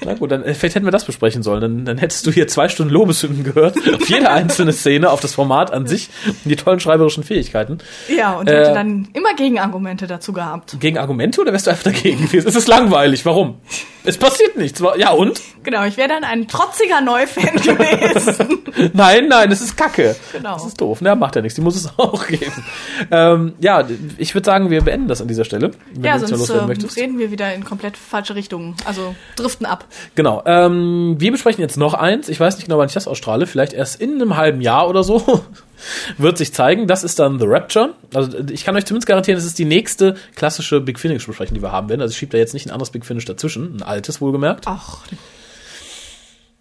Na gut, dann äh, vielleicht hätten wir das besprechen sollen. Dann, dann hättest du hier zwei Stunden Lobeshymnen gehört. Auf jede einzelne Szene, auf das Format an sich und die tollen schreiberischen Fähigkeiten. Ja, und Äh, hätte dann immer Gegenargumente dazu gehabt. Gegen Argumente oder wärst du einfach dagegen gewesen? Es ist langweilig. Warum? Es passiert nichts. Ja und? Genau, ich wäre dann ein trotziger Neufan gewesen. Nein, nein, es ist Kacke. Genau. Das ist doof. Na, macht ja nichts. Die muss es auch geben. ähm, ja, ich würde sagen, wir beenden das an dieser Stelle. Wenn ja, du sonst loswerden äh, möchtest. reden wir wieder in komplett falsche Richtungen. Also driften ab. Genau. Ähm, wir besprechen jetzt noch eins. Ich weiß nicht genau, wann ich das ausstrahle. Vielleicht erst in einem halben Jahr oder so. Wird sich zeigen. Das ist dann The Rapture. Also ich kann euch zumindest garantieren, es ist die nächste klassische Big Finish besprechen, die wir haben werden. Also ich schiebe da jetzt nicht ein anderes Big Finish dazwischen. Ein altes wohlgemerkt. Ach.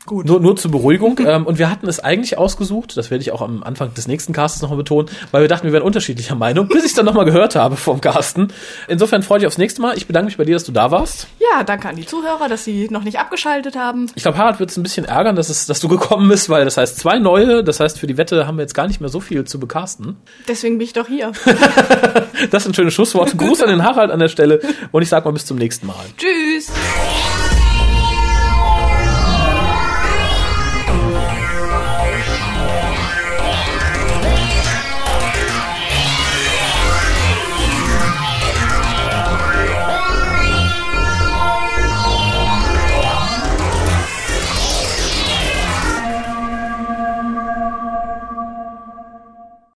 Gut. Nur, nur zur Beruhigung. ähm, und wir hatten es eigentlich ausgesucht, das werde ich auch am Anfang des nächsten Castes nochmal betonen, weil wir dachten, wir wären unterschiedlicher Meinung, bis ich es dann nochmal gehört habe vom Casten. Insofern freue ich aufs nächste Mal. Ich bedanke mich bei dir, dass du da warst. Ja, danke an die Zuhörer, dass sie noch nicht abgeschaltet haben. Ich glaube, Harald wird es ein bisschen ärgern, dass, es, dass du gekommen bist, weil das heißt zwei neue, das heißt für die Wette haben wir jetzt gar nicht mehr so viel zu bekasten. Deswegen bin ich doch hier. Das sind schöne Schlussworte. Gruß an den Harald an der Stelle und ich sag mal bis zum nächsten Mal. Tschüss.